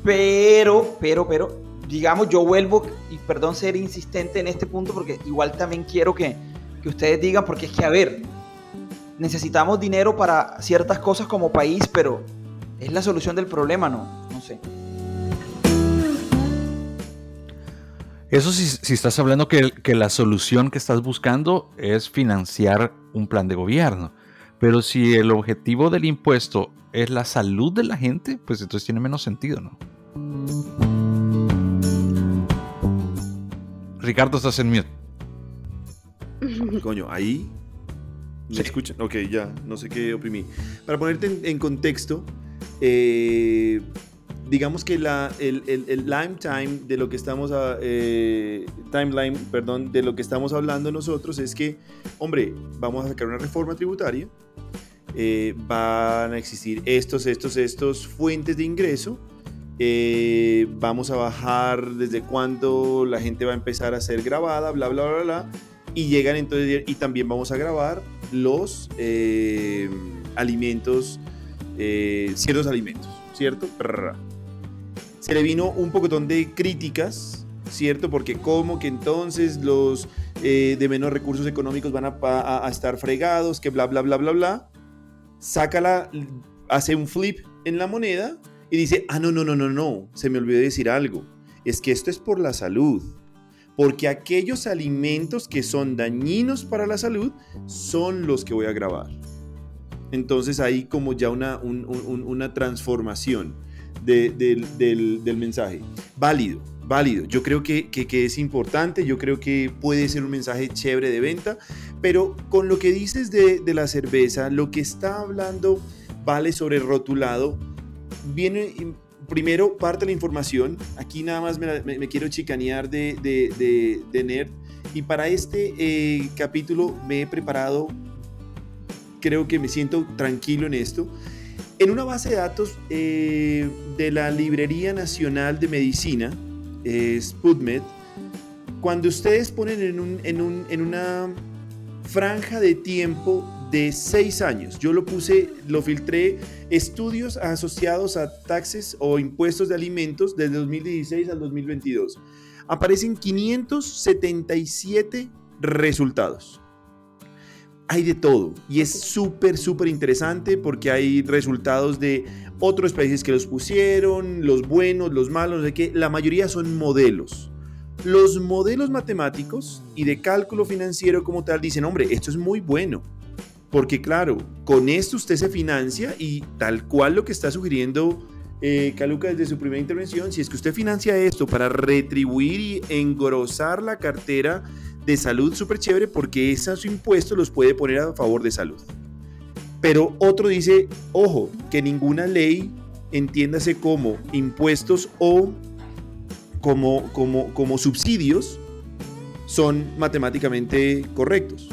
pero, pero, pero, digamos, yo vuelvo, y perdón ser insistente en este punto, porque igual también quiero que, que ustedes digan, porque es que, a ver, necesitamos dinero para ciertas cosas como país, pero ¿es la solución del problema? No, no sé. Eso si, si estás hablando que, que, la solución que estás buscando es financiar un plan de gobierno. Pero si el objetivo del impuesto es la salud de la gente, pues entonces tiene menos sentido, ¿no? Ricardo, estás en mute. Coño, ahí. ¿Me escuchan? Ok, ya, no sé qué oprimí. Para ponerte en, contexto, eh, digamos que la, el, el, lime time de lo que estamos eh, timeline, perdón, de lo que estamos hablando nosotros es que, hombre, vamos a sacar una reforma tributaria, eh, van a existir estos, estos, estos fuentes de ingreso eh, vamos a bajar desde cuándo la gente va a empezar a ser grabada, bla, bla, bla, bla. Y llegan entonces, y también vamos a grabar los alimentos, ciertos alimentos, ¿cierto? Se le vino un pocotón de críticas, ¿cierto? Porque como que entonces los de menos recursos económicos van a, a, estar fregados, que bla, bla, bla, bla, bla. Sácala, hace un flip en la moneda y dice, ah, no, no, no, no, no, se me olvidó decir algo. Es que esto es por la salud. Porque aquellos alimentos que son dañinos para la salud son los que voy a grabar. Entonces hay como ya una, una transformación del, mensaje. Válido, válido. Yo creo que, es importante, yo creo que puede ser un mensaje chévere de venta, pero con lo que dices de, la cerveza, lo que está hablando vale sobre rotulado viene primero parte de la información. Aquí nada más me, quiero chicanear de, de, de, Nerd. Y para este eh, capítulo me he preparado, creo que me siento tranquilo en esto. En una base de datos eh, de la Librería Nacional de Medicina, eh, cuando ustedes ponen en, un, en, un, en una franja de tiempo de seis años. Yo lo puse, lo filtré, estudios asociados a taxes o impuestos de alimentos desde 2016 al 2022. Aparecen 577 resultados. Hay de todo. Y es súper, súper interesante porque hay resultados de otros países que los pusieron, los buenos, los malos, de que la mayoría son modelos. Los modelos matemáticos y de cálculo financiero como tal dicen, hombre, esto es muy bueno porque claro, con esto usted se financia y tal cual lo que está sugiriendo eh, Caluca desde su primera intervención, si es que usted financia esto para retribuir y engrosar la cartera de salud, súper chévere, porque esos impuestos los puede poner a favor de salud. Pero otro dice, ojo, que ninguna ley, entiéndase como impuestos o como, como, como subsidios, son matemáticamente correctos.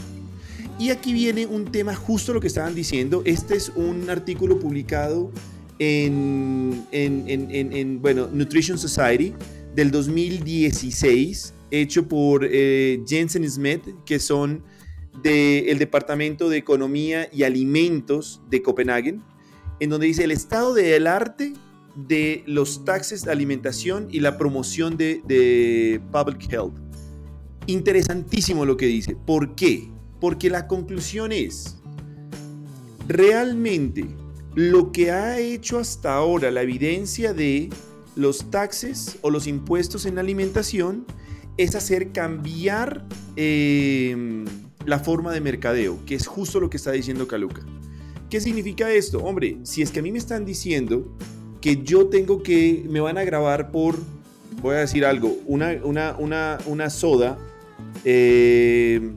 Y aquí viene un tema justo lo que estaban diciendo. Este es un artículo publicado en, en, bueno, Nutrition Society del 2016, hecho por eh, Jensen Smith, que son del Departamento de Economía y Alimentos de Copenhague, en donde dice el estado del arte de los taxes de alimentación y la promoción de, de public health. Interesantísimo lo que dice. ¿Por qué? Porque la conclusión es, realmente lo que ha hecho hasta ahora la evidencia de los taxes o los impuestos en alimentación es hacer cambiar em, la forma de mercadeo, que es justo lo que está diciendo Caluca. ¿Qué significa esto? Hombre, si es que a mí me están diciendo que yo tengo que, me van a grabar por, voy a decir algo, una, una, una, una soda, em,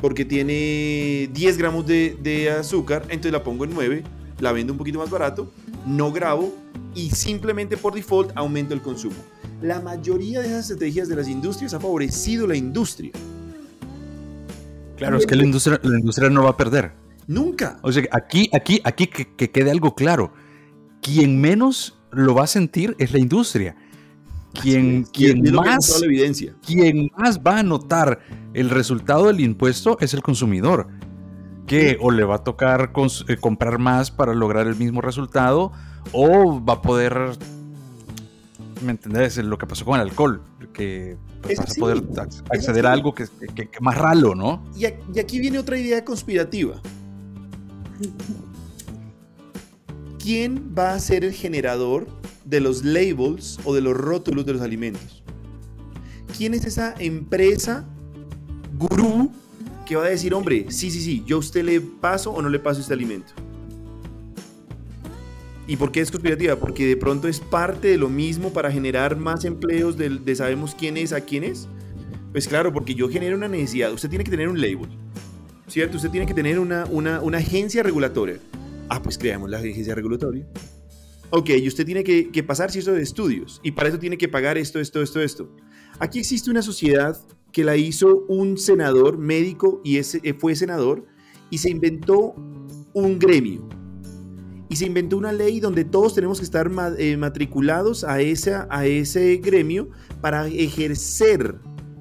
porque tiene 10 gramos de, de azúcar, entonces la pongo en 9 la vendo un poquito más barato, no grabo y simplemente por default aumento el consumo. La mayoría de esas estrategias de las industrias ha favorecido la industria. Claro, es que la industria, la industria no va a perder. Nunca. O sea, aquí, aquí, aquí que, quede algo claro. Quien menos lo va a sentir es la industria. Quien, quien, más, evidencia. quien más va a notar el resultado del impuesto es el consumidor que o le va a tocar eh, comprar más para lograr el mismo resultado o va a poder, ¿me entendés? Lo que pasó con el alcohol, que pues, vas a poder acceder a algo que, es más ralo, ¿no? Y, aquí viene otra idea conspirativa. ¿Quién va a ser el generador de los labels o de los rótulos de los alimentos? ¿Quién es esa empresa gurú que va a decir, hombre, sí, sí, sí, yo a usted le paso o no le paso este alimento. ¿Y por qué es conspirativa? Porque de pronto es parte de lo mismo para generar más empleos de, sabemos quién es a quién es. Pues claro, porque yo genero una necesidad. Usted tiene que tener un label, ¿cierto? Usted tiene que tener una, una, agencia regulatoria. Ah, pues creamos la agencia regulatoria. Ok, y usted tiene que, que pasar ciertos estudios. Y para eso tiene que pagar esto, esto, esto, esto. Aquí existe una sociedad que la hizo un senador médico y ese, fue senador y se inventó un gremio. Y se inventó una ley donde todos tenemos que estar eh, matriculados a, esa, a ese gremio para ejercer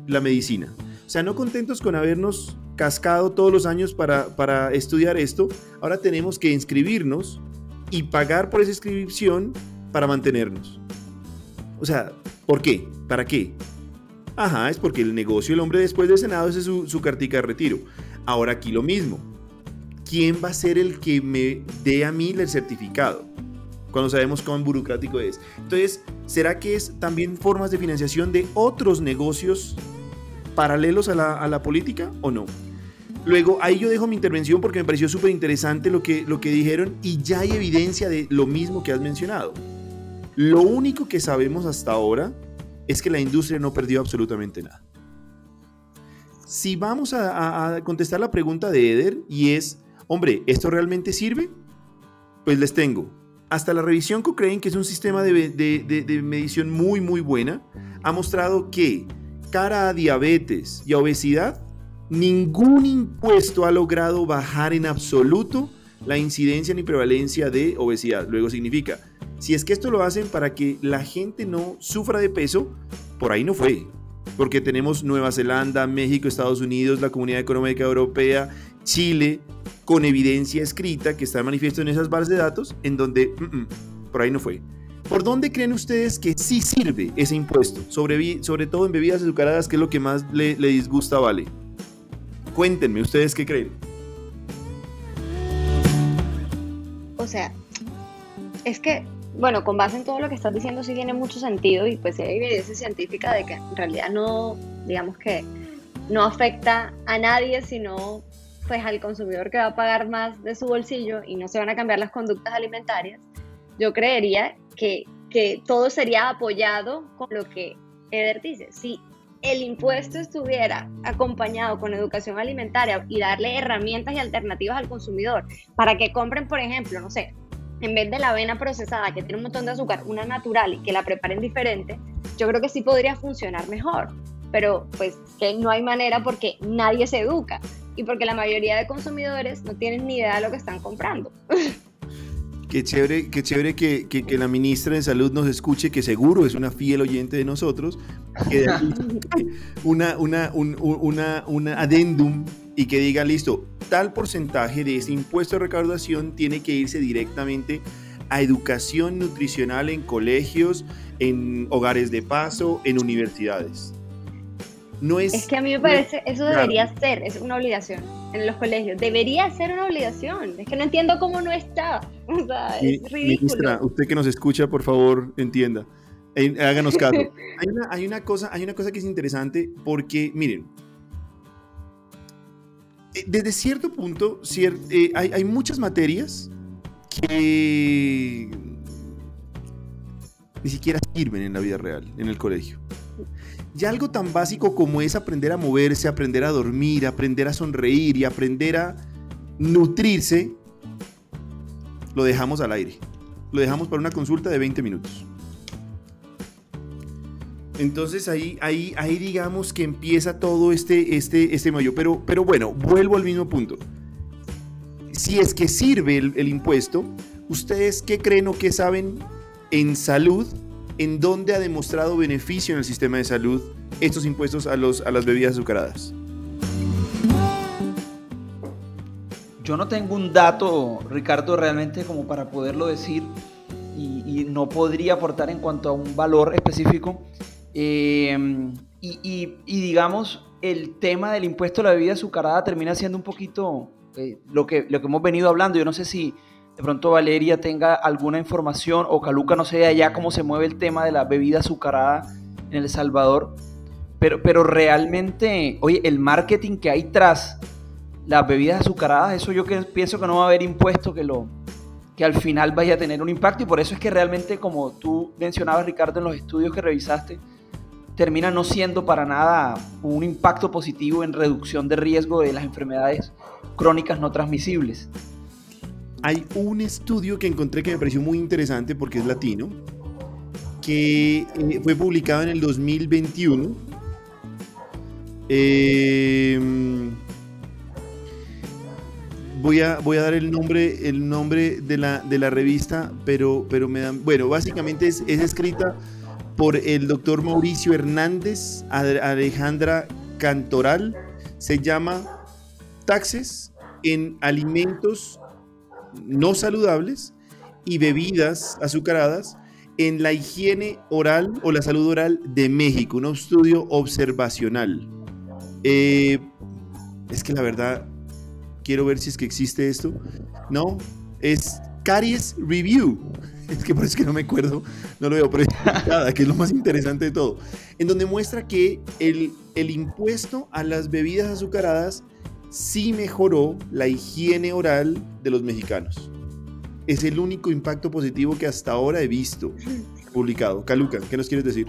la medicina. O sea, no contentos con habernos cascado todos los años para, para estudiar esto, ahora tenemos que inscribirnos y pagar por esa inscripción para mantenernos. O sea, ¿por qué? ¿Para qué? Ajá, es porque el negocio del hombre después del Senado es su, su cartica de retiro. Ahora aquí lo mismo. ¿Quién va a ser el que me dé a mí el certificado? Cuando sabemos cuán burocrático es. Entonces, ¿será que es también formas de financiación de otros negocios paralelos a la, a política o no? Luego, ahí yo dejo mi intervención porque me pareció súper interesante lo que, lo que dijeron y ya hay evidencia de lo mismo que has mencionado. Lo único que sabemos hasta ahora es que la industria no perdió absolutamente nada. Si vamos a, contestar la pregunta de Eder y es, hombre, ¿esto realmente sirve? Pues les tengo. Hasta la revisión Cochrane, que es un sistema de, de medición muy, muy buena, ha mostrado que cara a diabetes y a obesidad, ningún impuesto ha logrado bajar en absoluto la incidencia ni prevalencia de obesidad. Luego significa, si es que esto lo hacen para que la gente no sufra de peso, por ahí no fue. Porque tenemos Nueva Zelanda, México, Estados Unidos, la Comunidad Económica Europea, Chile, con evidencia escrita que está manifiesto en esas bases de datos, en donde mm, mm, por ahí no fue. ¿Por dónde creen ustedes que sí sirve ese impuesto? Sobre, sobre todo en bebidas azucaradas, que es lo que más le, le disgusta Vale. Cuéntenme, ¿ustedes qué creen? O sea, es que bueno, con base en todo lo que estás diciendo sí tiene mucho sentido y pues hay evidencia científica de que en realidad no, digamos que no afecta a nadie, sino pues al consumidor que va a pagar más de su bolsillo y no se van a cambiar las conductas alimentarias, yo creería que, que todo sería apoyado con lo que Eder dice. Si el impuesto estuviera acompañado con educación alimentaria y darle herramientas y alternativas al consumidor para que compren, por ejemplo, no sé, en vez de la avena procesada que tiene un montón de azúcar, una natural y que la preparen diferente, yo creo que sí podría funcionar mejor. Pero pues que no hay manera porque nadie se educa y porque la mayoría de consumidores no tienen ni idea de lo que están comprando. Qué chévere, qué chévere que, que, la ministra de Salud nos escuche, que seguro es una fiel oyente de nosotros, que una, una, un, una, una adendum y que diga, listo, tal porcentaje de ese impuesto de recaudación tiene que irse directamente a educación nutricional en colegios, en hogares de paso, en universidades. No es, es que a mí me parece, eso debería ser, es una obligación en los colegios. Debería ser una obligación. Es que no entiendo cómo no está. O sea, es ridículo. Ministra, usted que nos escucha, por favor, entienda. Háganos caso. hay, una, hay, una cosa, hay una cosa que es interesante porque, miren, eh, desde cierto punto, eh, hay, hay muchas materias que ni siquiera sirven en la vida real, en el colegio. Ya algo tan básico como es aprender a moverse, aprender a dormir, aprender a sonreír y aprender a nutrirse, lo dejamos al aire. Lo dejamos para una consulta de 20 minutos. Entonces ahí, ahí, ahí digamos que empieza todo este, este, este medio. Pero, pero bueno, vuelvo al mismo punto. Si es que sirve el, el impuesto, ¿ustedes qué creen o qué saben en salud en dónde ha demostrado beneficio en el sistema de salud estos impuestos a, los, a las bebidas azucaradas? Yo no tengo un dato, Ricardo, realmente como para poderlo decir y, no podría aportar en cuanto a un valor específico. Em, y, digamos, el tema del impuesto a la bebida azucarada termina siendo un poquito eh, lo, que, lo que hemos venido hablando. Yo no sé si de pronto Valeria tenga alguna información o Caluca no sé allá cómo se mueve el tema de la bebida azucarada en El Salvador, pero, pero realmente, oye, el marketing que hay tras las bebidas azucaradas, eso yo pienso que no va a haber impuesto que lo que al final vaya a tener un impacto. Y por eso es que realmente como tú mencionabas Ricardo en los estudios que revisaste, termina no siendo para nada un impacto positivo en reducción de riesgo de las enfermedades crónicas no transmisibles hay un estudio que encontré que me pareció muy interesante porque es latino, que eh, fue publicado en el 2021. Em, voy, a, voy a dar el nombre, el nombre de, la, de la revista, pero, pero me dan. Bueno, básicamente es, es escrita por el doctor Mauricio Hernández, Alejandra Cantoral. Se llama Taxes en alimentos no saludables y bebidas azucaradas en la higiene oral o la salud oral de México, un estudio observacional. Eh, es que la verdad, quiero ver si es que existe esto. No, es Caries Review. Es que por eso que no me acuerdo, no lo veo, pero es que es lo más interesante de todo. En donde muestra que el, el impuesto a las bebidas azucaradas sí mejoró la higiene oral de los mexicanos. Es el único impacto positivo que hasta ahora he visto publicado. Caluca, ¿qué nos quieres decir?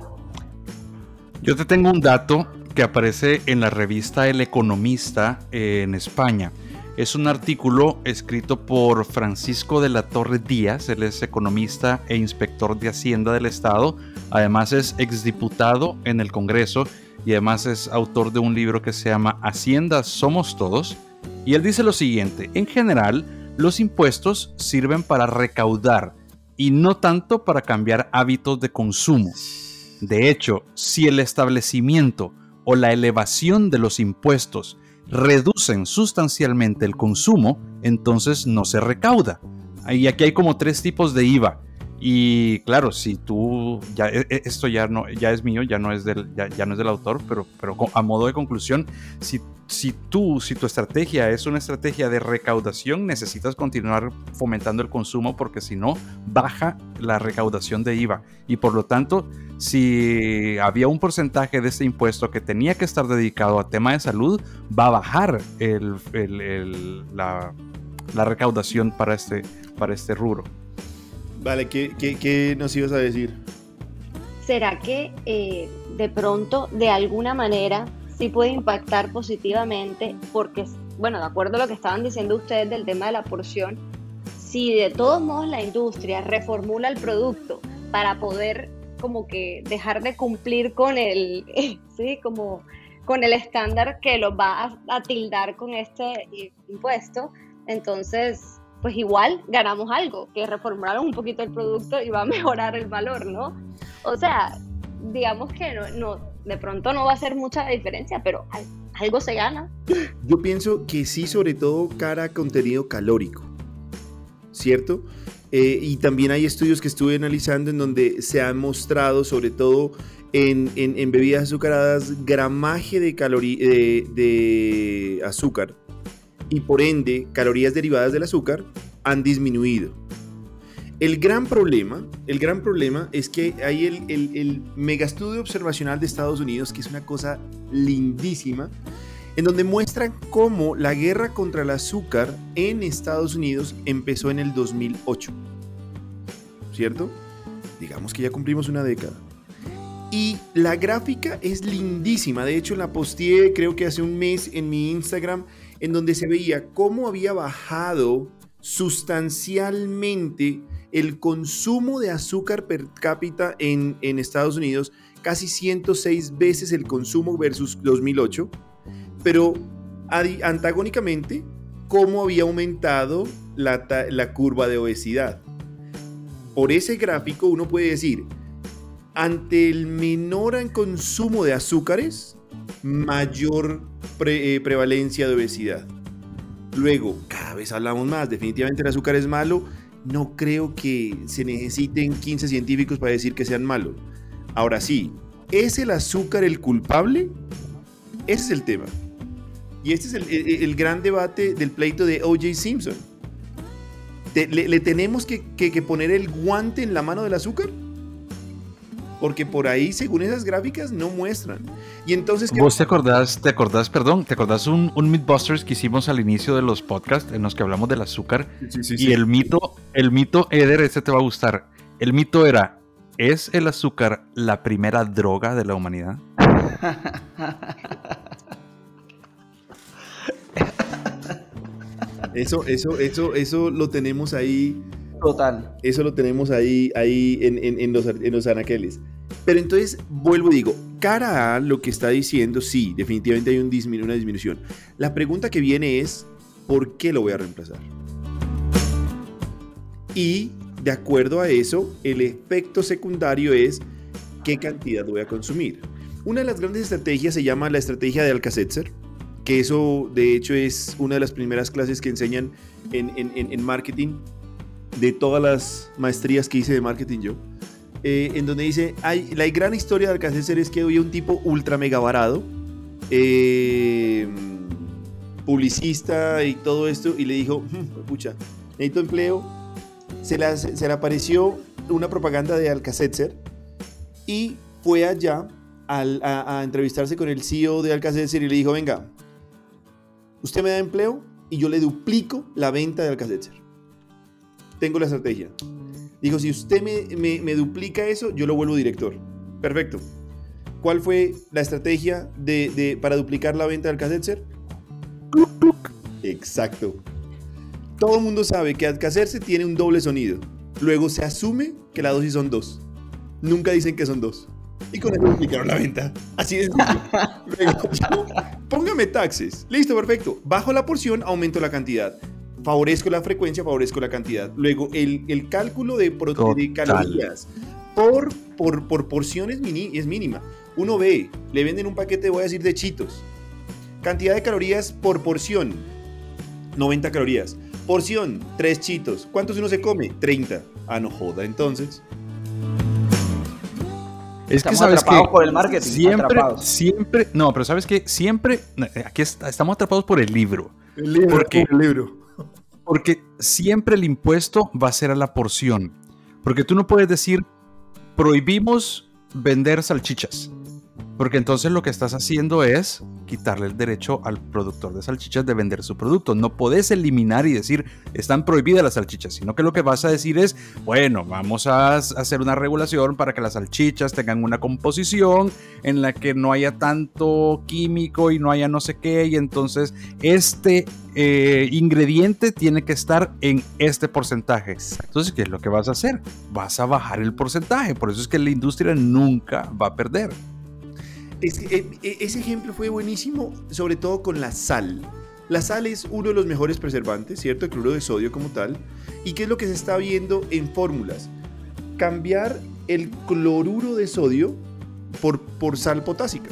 Yo te tengo un dato que aparece en la revista El Economista eh, en España. Es un artículo escrito por Francisco de la Torre Díaz, él es economista e inspector de Hacienda del Estado, además es exdiputado en el Congreso y además es autor de un libro que se llama Hacienda Somos Todos. Y él dice lo siguiente, en general, los impuestos sirven para recaudar y no tanto para cambiar hábitos de consumo. De hecho, si el establecimiento o la elevación de los impuestos reducen sustancialmente el consumo, entonces no se recauda. Y aquí hay como tres tipos de IVA. Y claro, si tú, ya, e, e, esto ya, no, ya es mío, ya no es del, ya, no es del autor, pero, pero a modo de conclusión, si, si tú, si tu estrategia es una estrategia de recaudación, necesitas continuar fomentando el consumo porque si no, baja la recaudación de IVA. Y por lo tanto, si había un porcentaje de este impuesto que tenía que estar dedicado a tema de salud, va a bajar la recaudación para este, para este rubro. Vale, ¿qué, nos ibas a decir? ¿Será que eh, de pronto, de alguna manera, sí puede impactar positivamente? Porque, bueno, de acuerdo a lo que estaban diciendo ustedes del tema de la porción, si de todos modos la industria reformula el producto para poder como que dejar de cumplir con el, sí, como con el estándar que lo va a, a tildar con este impuesto, entonces pues igual ganamos algo, que reformularon un poquito el producto y va a mejorar el valor, ¿no? O sea, digamos que no, no de pronto no va a ser mucha diferencia, pero algo se gana. Yo pienso que sí, sobre todo cara a contenido calórico, ¿cierto? Eh, y también hay estudios que estuve analizando en donde se ha mostrado, sobre todo en, en, bebidas azucaradas, gramaje de, de, de azúcar y por ende calorías derivadas del azúcar han disminuido. El gran problema, el gran problema es que hay el, el, el mega estudio observacional de Estados Unidos, que es una cosa lindísima, en donde muestran cómo la guerra contra el azúcar en Estados Unidos empezó en el 2008. ¿Cierto? Digamos que ya cumplimos una década. Y la gráfica es lindísima. De hecho, la posteé creo que hace un mes en mi Instagram, en donde se veía cómo había bajado sustancialmente el consumo de azúcar per cápita en, Estados Unidos, casi 106 veces el consumo versus 2008 pero antagónicamente, cómo había aumentado la, la curva de obesidad. Por ese gráfico uno puede decir, ante el menor consumo de azúcares, mayor eh, prevalencia de obesidad. Luego, cada vez hablamos más, definitivamente el azúcar es malo, no creo que se necesiten 15 científicos para decir que sean malos. Ahora sí, ¿es el azúcar el culpable? Ese es el tema. Y este es el, gran debate del pleito de O.J. Simpson. le, tenemos que, poner el guante en la mano del azúcar? Porque por ahí, según esas gráficas, no muestran. Y entonces... ¿Vos te acordás, te acordás, perdón, te acordás un, un Mythbusters que hicimos al inicio de los podcasts en los que hablamos del azúcar? Sí, sí, y el mito, el mito, Eder, este te va a gustar. El mito era, ¿es el azúcar la primera droga de la humanidad? Eso, eso, eso, eso lo tenemos ahí. Total. Eso lo tenemos ahí, ahí en, los, en los anaqueles. Pero entonces, vuelvo y digo, cara a lo que está diciendo, sí, definitivamente hay un una disminución. La pregunta que viene es, ¿por qué lo voy a reemplazar? Y de acuerdo a eso, el efecto secundario es qué cantidad voy a consumir. Una de las grandes estrategias se llama la estrategia de Alka-Seltzer que eso de hecho es una de las primeras clases que enseñan en, marketing de todas las maestrías que hice de marketing yo. Eh, en donde dice, hay, la gran historia de Alcacer es que había un tipo ultra mega varado, eh, publicista y todo esto, y le dijo, hmm, pucha, necesito empleo. Se, le apareció una propaganda de Alcacer y fue allá a, entrevistarse con el CEO de Alcacer y le dijo, venga, Usted me da empleo y yo le duplico la venta de Alcacelser. Tengo la estrategia. Dijo, si usted me, duplica eso, yo lo vuelvo director. Perfecto. ¿Cuál fue la estrategia de, para duplicar la venta de Alcacelser? Exacto. Todo el mundo sabe que Alcacelser tiene un doble sonido. Luego se asume que la dosis son dos. Nunca dicen que son dos. Y con eso duplicaron la venta. Así de póngame taxes. Listo, perfecto. Bajo la porción, aumento la cantidad. Favorezco la frecuencia, favorezco la cantidad. Luego, el, el cálculo de, de calorías por, por, por porciones es mínima. Uno ve, le venden un paquete, voy a decir, de chitos. Cantidad de calorías por porción, 90 calorías. Porción, 3 chitos. ¿Cuántos uno se come? 30. Ah, no joda, entonces. Es que sabes que por el marketing. Siempre, siempre, no, pero sabes que siempre, aquí estamos atrapados por el libro. El libro, porque, el libro. Porque siempre el impuesto va a ser a la porción. Porque tú no puedes decir, prohibimos vender salchichas. Porque entonces lo que estás haciendo es quitarle el derecho al productor de salchichas de vender su producto. No puedes eliminar y decir, están prohibidas las salchichas, sino que lo que vas a decir es, bueno, vamos a hacer una regulación para que las salchichas tengan una composición en la que no haya tanto químico y no haya no sé qué, y entonces este eh, ingrediente tiene que estar en este porcentaje. Entonces, ¿qué es lo que vas a hacer? Vas a bajar el porcentaje. Por eso es que la industria nunca va a perder. Eh, eh, ese ejemplo fue buenísimo, sobre todo con la sal. La sal es uno de los mejores preservantes, ¿cierto? El cloruro de sodio como tal. ¿Y qué es lo que se está viendo en fórmulas? Cambiar el cloruro de sodio por, por sal potásica.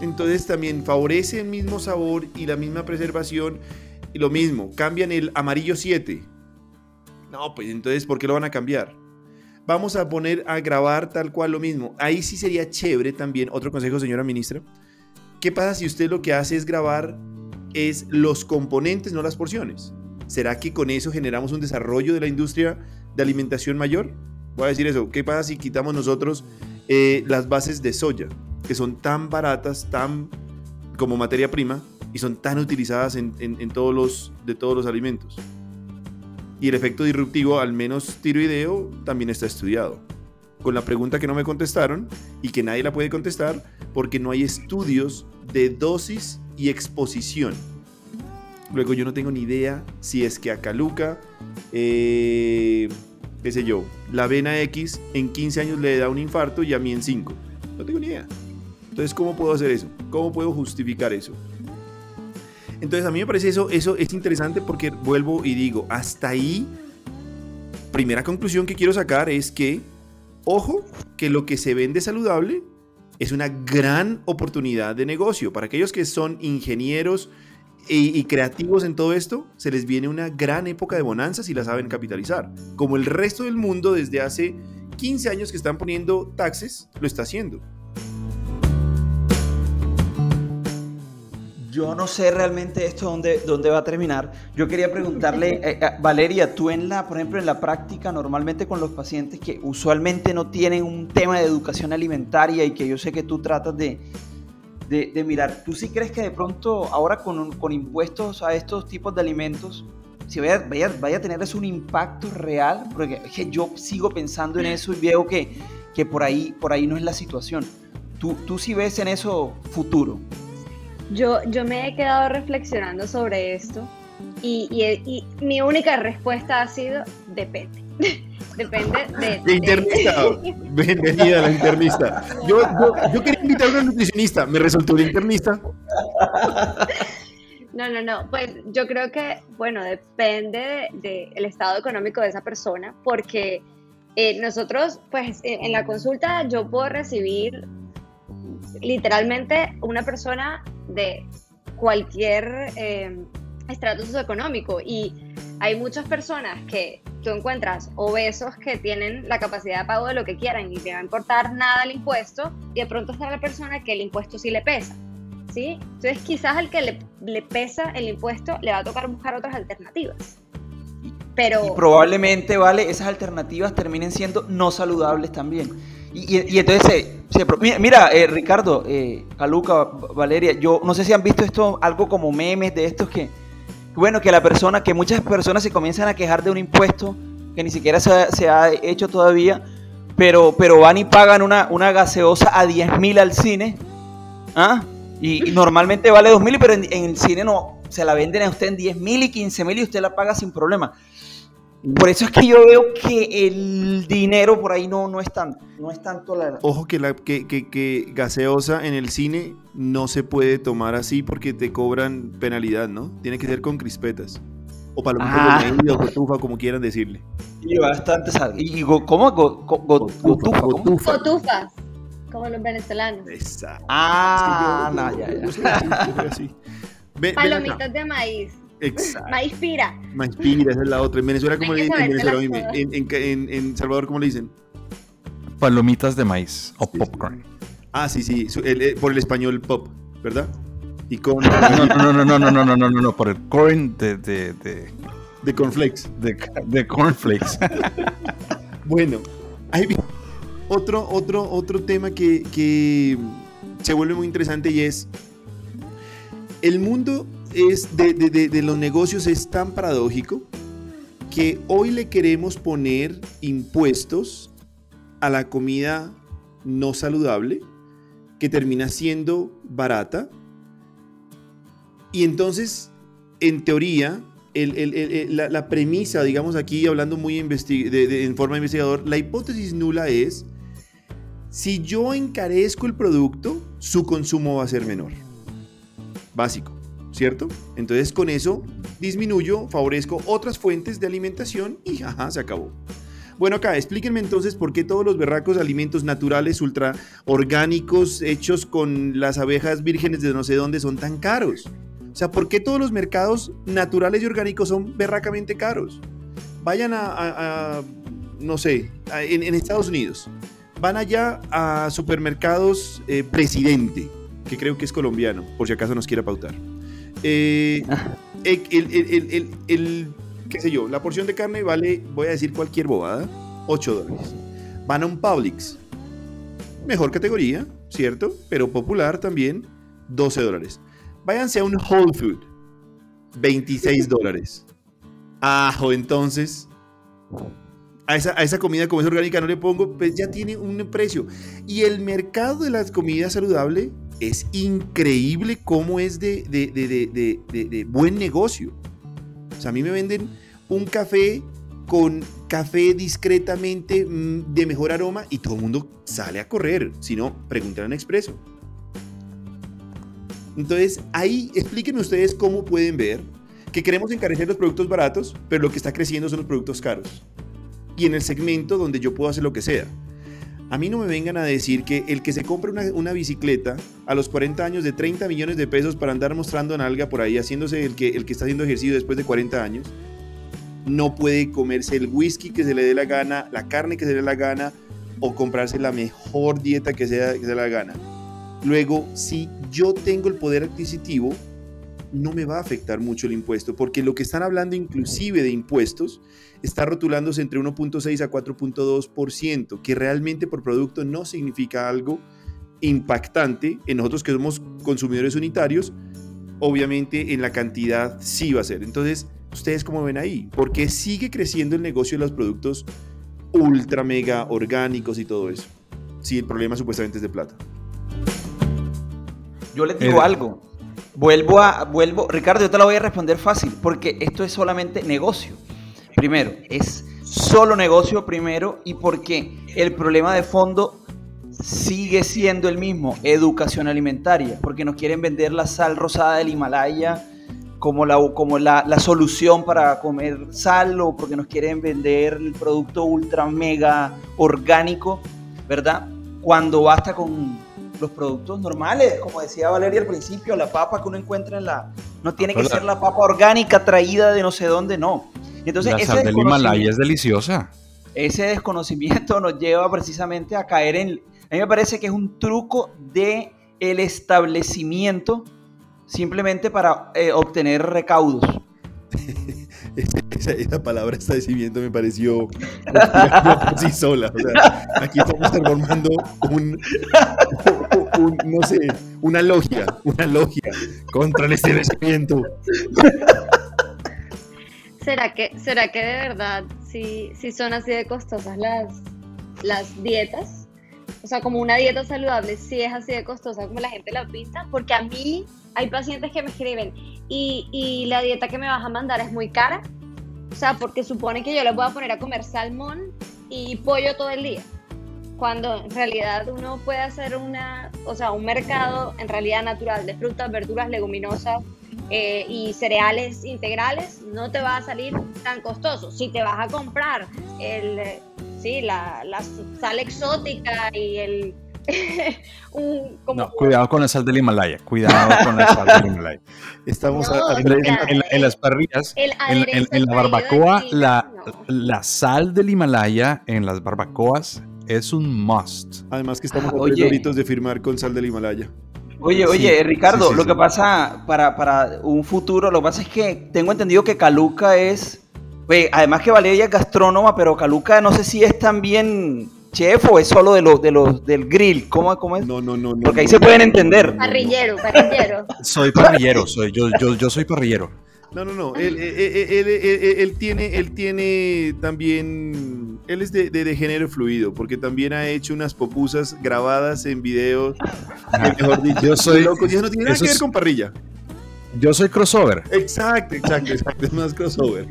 Entonces también favorece el mismo sabor y la misma preservación. Y lo mismo, cambian el amarillo 7. No, pues entonces, ¿por qué lo van a cambiar? Vamos a poner a grabar tal cual lo mismo. Ahí sí sería chévere también. Otro consejo, señora ministra. ¿Qué pasa si usted lo que hace es grabar es los componentes, no las porciones? ¿Será que con eso generamos un desarrollo de la industria de alimentación mayor? Voy a decir eso. ¿Qué pasa si quitamos nosotros eh, las bases de soya, que son tan baratas, tan como materia prima y son tan utilizadas en, en todos los de todos los alimentos? Y el efecto disruptivo, al menos tiroideo, también está estudiado. Con la pregunta que no me contestaron y que nadie la puede contestar porque no hay estudios de dosis y exposición. Luego yo no tengo ni idea si es que a Caluca, eh, qué sé yo, la vena X en 15 años le da un infarto y a mí en 5. No tengo ni idea. Entonces, ¿cómo puedo hacer eso? ¿Cómo puedo justificar eso? Entonces a mí me parece eso, eso es interesante porque vuelvo y digo, hasta ahí, primera conclusión que quiero sacar es que, ojo, que lo que se vende saludable es una gran oportunidad de negocio. Para aquellos que son ingenieros y, y, creativos en todo esto, se les viene una gran época de bonanzas y la saben capitalizar. Como el resto del mundo desde hace 15 años que están poniendo taxes, lo está haciendo. Yo no sé realmente esto dónde, dónde va a terminar. Yo quería preguntarle, eh, eh, Valeria, tú en la, por ejemplo, en la práctica, normalmente con los pacientes que usualmente no tienen un tema de educación alimentaria y que yo sé que tú tratas de, de, de mirar, ¿tú sí crees que de pronto ahora con, con impuestos a estos tipos de alimentos, si vaya, vaya, vaya a tener eso un impacto real? Porque es que yo sigo pensando en eso y veo que, que por, ahí, por ahí no es la situación. ¿Tú, tú sí ves en eso futuro? Yo, yo me he quedado reflexionando sobre esto y, y, y mi única respuesta ha sido depende. Depende de... de internista. Bienvenida a la internista. Yo, yo, yo, quería invitar a una nutricionista, me resultó la internista. No, no, no. Pues yo creo que, bueno, depende del de, de estado económico de esa persona, porque eh, nosotros, pues en la consulta yo puedo recibir literalmente una persona de cualquier eh, estrato socioeconómico y hay muchas personas que tú encuentras obesos que tienen la capacidad de pago de lo que quieran y le va a importar nada el impuesto y de pronto está la persona que el impuesto sí le pesa. ¿sí? Entonces quizás al que le, le pesa el impuesto le va a tocar buscar otras alternativas. Pero... Y probablemente, vale, esas alternativas terminen siendo no saludables también. Y, entonces, se, se, mira, eh, Ricardo, eh, Caluca, Valeria, yo no sé si han visto esto, algo como memes de estos que, bueno, que la persona, que muchas personas se comienzan a quejar de un impuesto que ni siquiera se, ha hecho todavía, pero, pero van y pagan una, una gaseosa a 10 mil al cine, ¿ah? Y, y, normalmente vale 2 mil, pero en, en, el cine no, se la venden a usted en 10 mil y 15 mil y usted la paga sin problema. Por eso es que yo veo que el dinero por ahí no, no, es, tan, no es tanto la... Ojo que, la, que, que, que, gaseosa en el cine no se puede tomar así porque te cobran penalidad, ¿no? Tiene que ser con crispetas. O palomitas ah. de maíz o cotufa, como quieran decirle. Y bastante sal. ¿Y go, cómo? Go, go, go, gotufa, gotufa. Gotufas, como los venezolanos. Exacto. Ah, sí, yo, no, ya, ya. Palomitas de maíz. Exacto. Maíz pira. Maíz pira, esa es la otra. En Venezuela, ¿cómo le dicen? En, Venezuela, en, en, en, Salvador, ¿cómo le dicen? Palomitas de maíz o sí, popcorn. Sí. Ah, sí, sí. El, el, por el español pop, ¿verdad? Y con. No, no, no, no, no, no, no, no, no, no, por el corn de. de, de... de cornflakes. De, de cornflakes. bueno, hay otro, otro, otro tema que, que se vuelve muy interesante y es. El mundo es de, de, de, los negocios es tan paradójico que hoy le queremos poner impuestos a la comida no saludable que termina siendo barata. Y entonces en teoría el, el, el, la, la, premisa digamos aquí hablando muy en forma de investigador la hipótesis nula es si yo encarezco el producto su consumo va a ser menor. Básico, ¿cierto? Entonces con eso disminuyo, favorezco otras fuentes de alimentación y ajá, se acabó. Bueno, acá, explíquenme entonces por qué todos los berracos alimentos naturales, ultra orgánicos, hechos con las abejas vírgenes de no sé dónde, son tan caros. O sea, ¿por qué todos los mercados naturales y orgánicos son berracamente caros? Vayan a, no sé, en, Estados Unidos. Van allá a supermercados eh, Presidente, que creo que es colombiano, por si acaso nos quiera pautar. Eh, el, el qué sé yo, la porción de carne vale, voy a decir cualquier bobada, 8 dólares. Van a un Publix, mejor categoría, ¿cierto? Pero popular también, 12 dólares. Váyanse a un Whole Food, 26 dólares. Ajo, entonces, a esa, a esa, comida como es orgánica no le pongo, pues ya tiene un precio. Y el mercado de las comidas saludables es increíble cómo es de, buen negocio. O sea, a mí me venden un café con café discretamente mm, de mejor aroma y todo el mundo sale a correr. Si no, preguntan en Expreso. Entonces, ahí explíquenme ustedes cómo pueden ver que queremos encarecer los productos baratos, pero lo que está creciendo son los productos caros. Y en el segmento donde yo puedo hacer lo que sea. A mí no me vengan a decir que el que se compra una, bicicleta a los 40 años de 30 millones de pesos para andar mostrando nalga por ahí, haciéndose el que, el que está haciendo ejercicio después de 40 años, no puede comerse el whisky que se le dé la gana, la carne que se le dé la gana o comprarse la mejor dieta que, sea, que se le dé la gana. Luego, si yo tengo el poder adquisitivo, no me va a afectar mucho el impuesto, porque lo que están hablando inclusive de impuestos está rotulándose entre 1.6 a 4.2%, que realmente por producto no significa algo impactante en nosotros que somos consumidores unitarios, obviamente en la cantidad sí va a ser. Entonces, ¿Ustedes cómo ven ahí? Porque sigue creciendo el negocio de los productos ultra mega orgánicos y todo eso. Si el problema supuestamente es de plata. Yo les digo algo. Vuelvo a, vuelvo, Ricardo, yo te lo voy a responder fácil, porque esto es solamente negocio. Primero, es solo negocio primero y porque el problema de fondo sigue siendo el mismo, educación alimentaria, porque nos quieren vender la sal rosada del Himalaya como, la, como la, la, solución para comer sal o porque nos quieren vender el producto ultra mega orgánico, ¿verdad? Cuando basta con los productos normales, como decía Valeria al principio, la papa que uno encuentra en la... No tiene que ser la papa orgánica traída de no sé dónde, no. Entonces, la sal del Himalaya es deliciosa. Ese desconocimiento nos lleva precisamente a caer en... A mí me parece que es un truco de el establecimiento simplemente para eh, obtener recaudos. esa, palabra establecimiento me pareció así sola. aquí estamos formando un, no sé, una logia, una logia contra el establecimiento. ¿Será que, ¿Será que de verdad si, si son así de costosas las, las dietas? O sea, como una dieta saludable sí es así de costosa como la gente la pinta, porque a mí hay pacientes que me escriben y, y la dieta que me vas a mandar es muy cara. O sea, porque supone que yo les voy a poner a comer salmón y pollo todo el día. Cuando en realidad uno puede hacer una, o sea, un mercado en realidad natural de frutas, verduras, leguminosas eh, y cereales integrales, no te va a salir tan costoso. Si te vas a comprar el sí, la, sal exótica y el... no, cuidado con la sal del Himalaya, cuidado con la sal del Himalaya. Estamos en, las parrillas, en, la barbacoa, la, la sal del Himalaya en las barbacoas es un must. Además que estamos a de firmar con sal del Himalaya. Oye, oye, Ricardo, lo que pasa para, para, un futuro, lo que pasa es que tengo entendido que Caluca es además que Valeria es gastrónoma, pero Caluca no sé si es también chef o es solo de los, de los del grill. ¿Cómo, cómo es? No, no, no. Porque ahí se pueden entender. Parrillero, parrillero. Soy parrillero, soy, yo, yo, yo soy parrillero. No, no, no. Él, él, tiene, él tiene también. Él es de, de, género fluido, porque también ha hecho unas popusas grabadas en videos. mejor dicho, yo soy. Loco, no tiene nada que ver con parrilla. Yo soy crossover. Exacto, exacto, exacto. Es más crossover.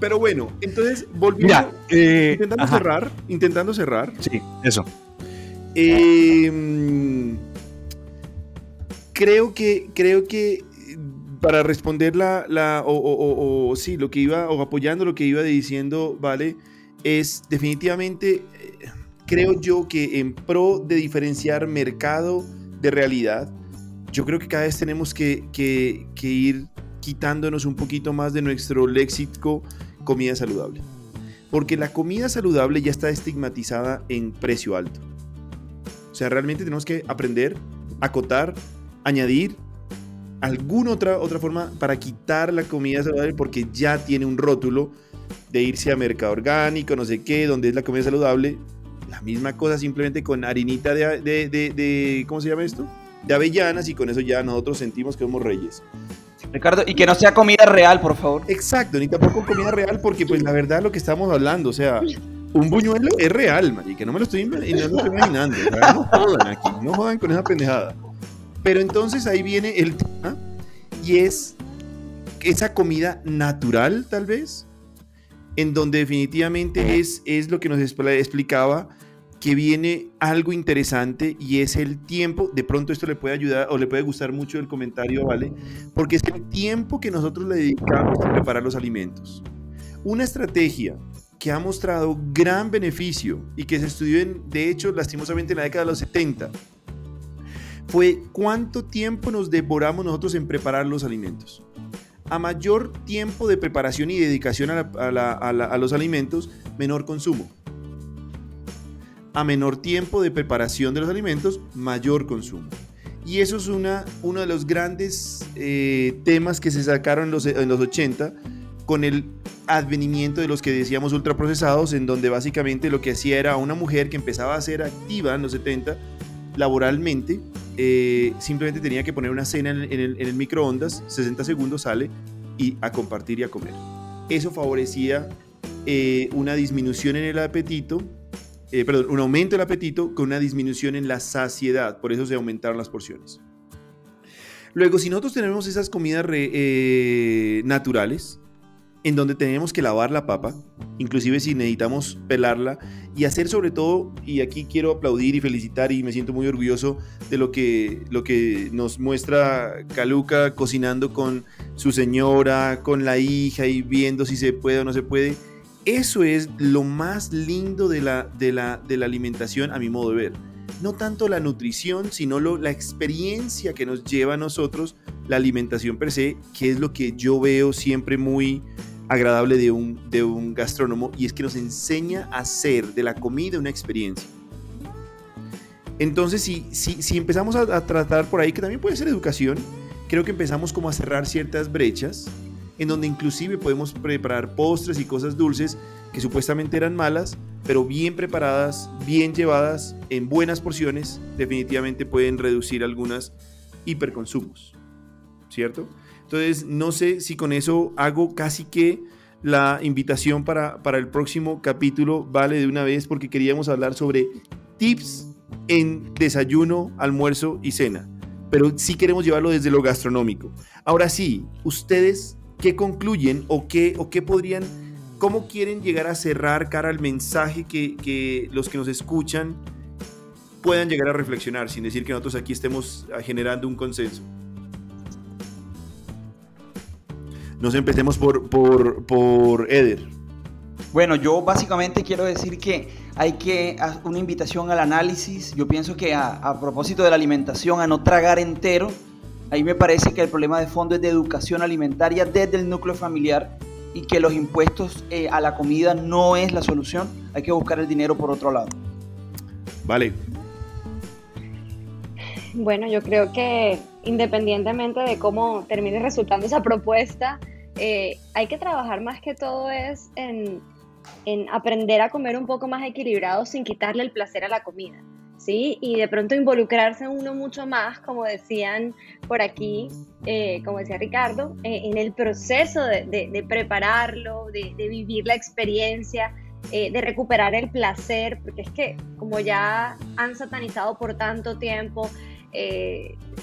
Pero bueno, entonces volviendo. Eh, intentando cerrar. Intentando cerrar. Sí, eso. Em, creo que, creo que para responder la, la o, sí, lo que iba, o apoyando lo que iba diciendo, ¿vale? Es definitivamente, eh, creo yo que en pro de diferenciar mercado de realidad, yo creo que cada vez tenemos que, que, ir quitándonos un poquito más de nuestro léxico comida saludable. Porque la comida saludable ya está estigmatizada en precio alto. O sea, realmente tenemos que aprender, acotar, añadir alguna otra, otra forma para quitar la comida saludable porque ya tiene un rótulo de irse a mercado orgánico, no sé qué, donde es la comida saludable. La misma cosa simplemente con harinita de, de, de, ¿cómo se llama esto? De avellanas y con eso ya nosotros sentimos que somos reyes. Ricardo, y que no sea comida real, por favor. Exacto, ni tampoco comida real porque pues la verdad lo que estamos hablando, o sea, un buñuelo es real, y que no me lo estoy, no lo estoy imaginando. No jodan aquí, no jodan con esa pendejada. Pero entonces ahí viene el tema y es esa comida natural, tal vez, en donde definitivamente es, es lo que nos explicaba, que viene algo interesante y es el tiempo, de pronto esto le puede ayudar o le puede gustar mucho el comentario, ¿vale? Porque es el tiempo que nosotros le dedicamos a preparar los alimentos. Una estrategia que ha mostrado gran beneficio y que se estudió en, de hecho, lastimosamente en la década de los 70, fue cuánto tiempo nos devoramos nosotros en preparar los alimentos. A mayor tiempo de preparación y dedicación a, los alimentos, menor consumo. A menor tiempo de preparación de los alimentos, mayor consumo. Y eso es una, uno de los grandes eh, temas que se sacaron en los, en los 80 con el advenimiento de los que decíamos ultraprocesados, en donde básicamente lo que hacía era una mujer que empezaba a ser activa en los 70 laboralmente, eh, simplemente tenía que poner una cena en el, microondas, 60 segundos sale y a compartir y a comer. Eso favorecía eh, una disminución en el apetito, eh, perdón, un aumento del apetito con una disminución en la saciedad, por eso se aumentaron las porciones. Luego, si nosotros tenemos esas comidas naturales, en donde tenemos que lavar la papa, inclusive si necesitamos pelarla y hacer sobre todo, y aquí quiero aplaudir y felicitar y me siento muy orgulloso de lo que, lo que nos muestra Caluca cocinando con su señora, con la hija y viendo si se puede o no se puede. Eso es lo más lindo de la, de la, de la alimentación a mi modo de ver. No tanto la nutrición, sino lo, la experiencia que nos lleva a nosotros la alimentación per se, que es lo que yo veo siempre muy, agradable de un, de un gastrónomo y es que nos enseña a hacer de la comida una experiencia. Entonces, si, si, si empezamos a, tratar por ahí, que también puede ser educación, creo que empezamos como a cerrar ciertas brechas, en donde inclusive podemos preparar postres y cosas dulces que supuestamente eran malas, pero bien preparadas, bien llevadas, en buenas porciones, definitivamente pueden reducir algunos hiperconsumos, ¿cierto? Entonces, no sé si con eso hago casi que la invitación para, para el próximo capítulo, vale de una vez, porque queríamos hablar sobre tips en desayuno, almuerzo y cena. Pero sí queremos llevarlo desde lo gastronómico. Ahora sí, ustedes, ¿qué concluyen o qué, o qué podrían, cómo quieren llegar a cerrar cara al mensaje que, que los que nos escuchan puedan llegar a reflexionar, sin decir que nosotros aquí estemos generando un consenso? Nos empecemos por, por, por Eder. Bueno, yo básicamente quiero decir que hay que hacer una invitación al análisis. Yo pienso que a, propósito de la alimentación, a no tragar entero, ahí me parece que el problema de fondo es de educación alimentaria desde el núcleo familiar y que los impuestos eh, a la comida no es la solución. Hay que buscar el dinero por otro lado. Vale. Bueno, yo creo que independientemente de cómo termine resultando esa propuesta, eh, hay que trabajar más que todo es en, aprender a comer un poco más equilibrado sin quitarle el placer a la comida. ¿sí? Y de pronto involucrarse uno mucho más, como decían por aquí, eh, como decía Ricardo, eh, en el proceso de, prepararlo, de, vivir la experiencia, de recuperar el placer, porque es que como ya han satanizado por tanto tiempo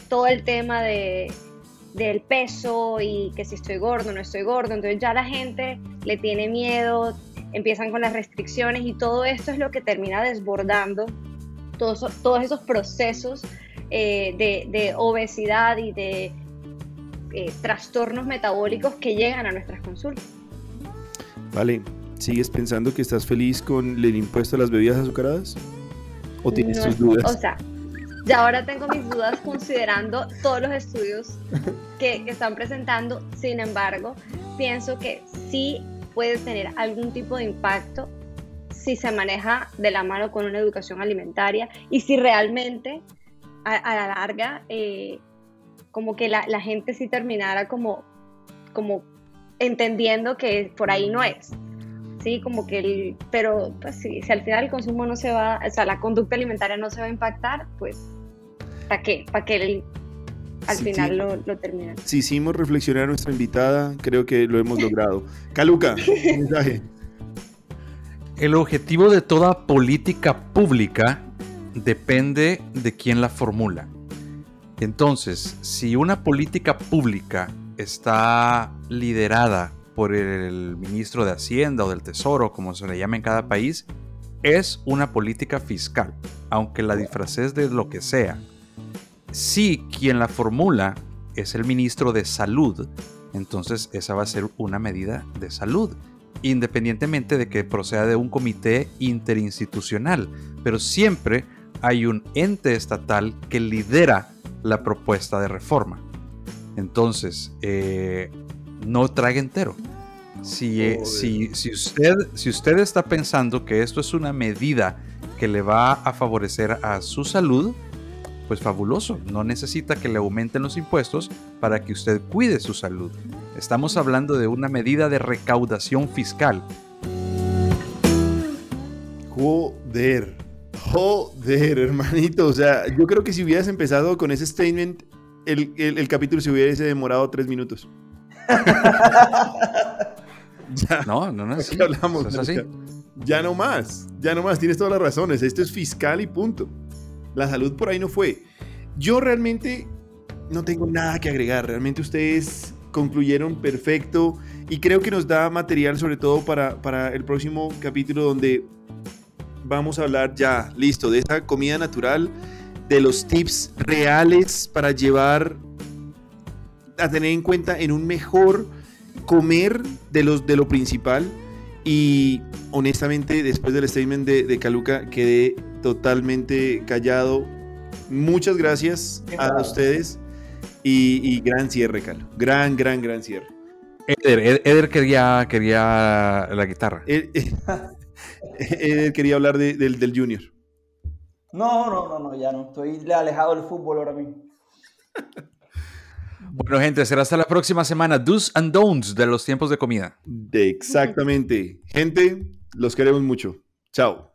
todo el tema de del peso y que si estoy gordo, no estoy gordo. Entonces ya la gente le tiene miedo, empiezan con las restricciones y todo esto es lo que termina desbordando todos, todos esos procesos eh, de, obesidad y de eh, trastornos metabólicos que llegan a nuestras consultas. Vale, ¿sigues pensando que estás feliz con el impuesto a las bebidas azucaradas? ¿O tienes tus dudas? O sea, ya ahora tengo mis dudas considerando todos los estudios que, que están presentando. Sin embargo, pienso que sí puede tener algún tipo de impacto si se maneja de la mano con una educación alimentaria y si realmente a, la larga eh, como que la, gente sí terminara como, como entendiendo que por ahí no es. Sí, como que el, pero pues, si, si al final el consumo no se va, o sea, la conducta alimentaria no se va a impactar, pues ¿para qué? ¿Para que el, al final Lo, lo terminan? Si hicimos reflexionar a nuestra invitada, creo que lo hemos logrado. Caluca, mensaje. El objetivo de toda política pública depende de quién la formula. Entonces, si una política pública está liderada por el ministro de Hacienda o del Tesoro, como se le llama en cada país, es una política fiscal, aunque la disfraces de lo que sea. Si quien la formula es el ministro de Salud, entonces esa va a ser una medida de salud independientemente de que proceda de un comité interinstitucional, pero siempre hay un ente estatal que lidera la propuesta de reforma. Entonces, eh, no trague entero. Si, eh, si, si, usted, si usted está pensando que esto es una medida que le va a favorecer a su salud, pues fabuloso, no necesita que le aumenten los impuestos para que usted cuide su salud. Estamos hablando de una medida de recaudación fiscal. Joder, joder, hermanito. O sea, yo creo que si hubieras empezado con ese statement, el, capítulo se hubiese demorado tres minutos. Ya. No, no, no. Así hablamos. Es así. Ya no más, ya no más. Tienes todas las razones. Esto es fiscal y punto. La salud por ahí no fue. Yo realmente no tengo nada que agregar. Realmente ustedes concluyeron perfecto y creo que nos da material sobre todo para, para el próximo capítulo donde vamos a hablar ya, listo, de esa comida natural, de los tips reales para llevar a tener en cuenta en un mejor comer de, los, de lo principal. Y honestamente, después del statement de, de Caluca, quedé totalmente callado. Muchas gracias a ustedes y, gran cierre, Calo. Gran, gran, gran cierre. Eder, Eder quería, quería la guitarra. Eder, quería hablar del, del Junior. No, no, no, no, ya no. Estoy alejado del fútbol ahora mismo. Bueno, gente, será hasta la próxima semana. Do's and don'ts de los tiempos de comida. exactamente. Gente, los queremos mucho. Chao.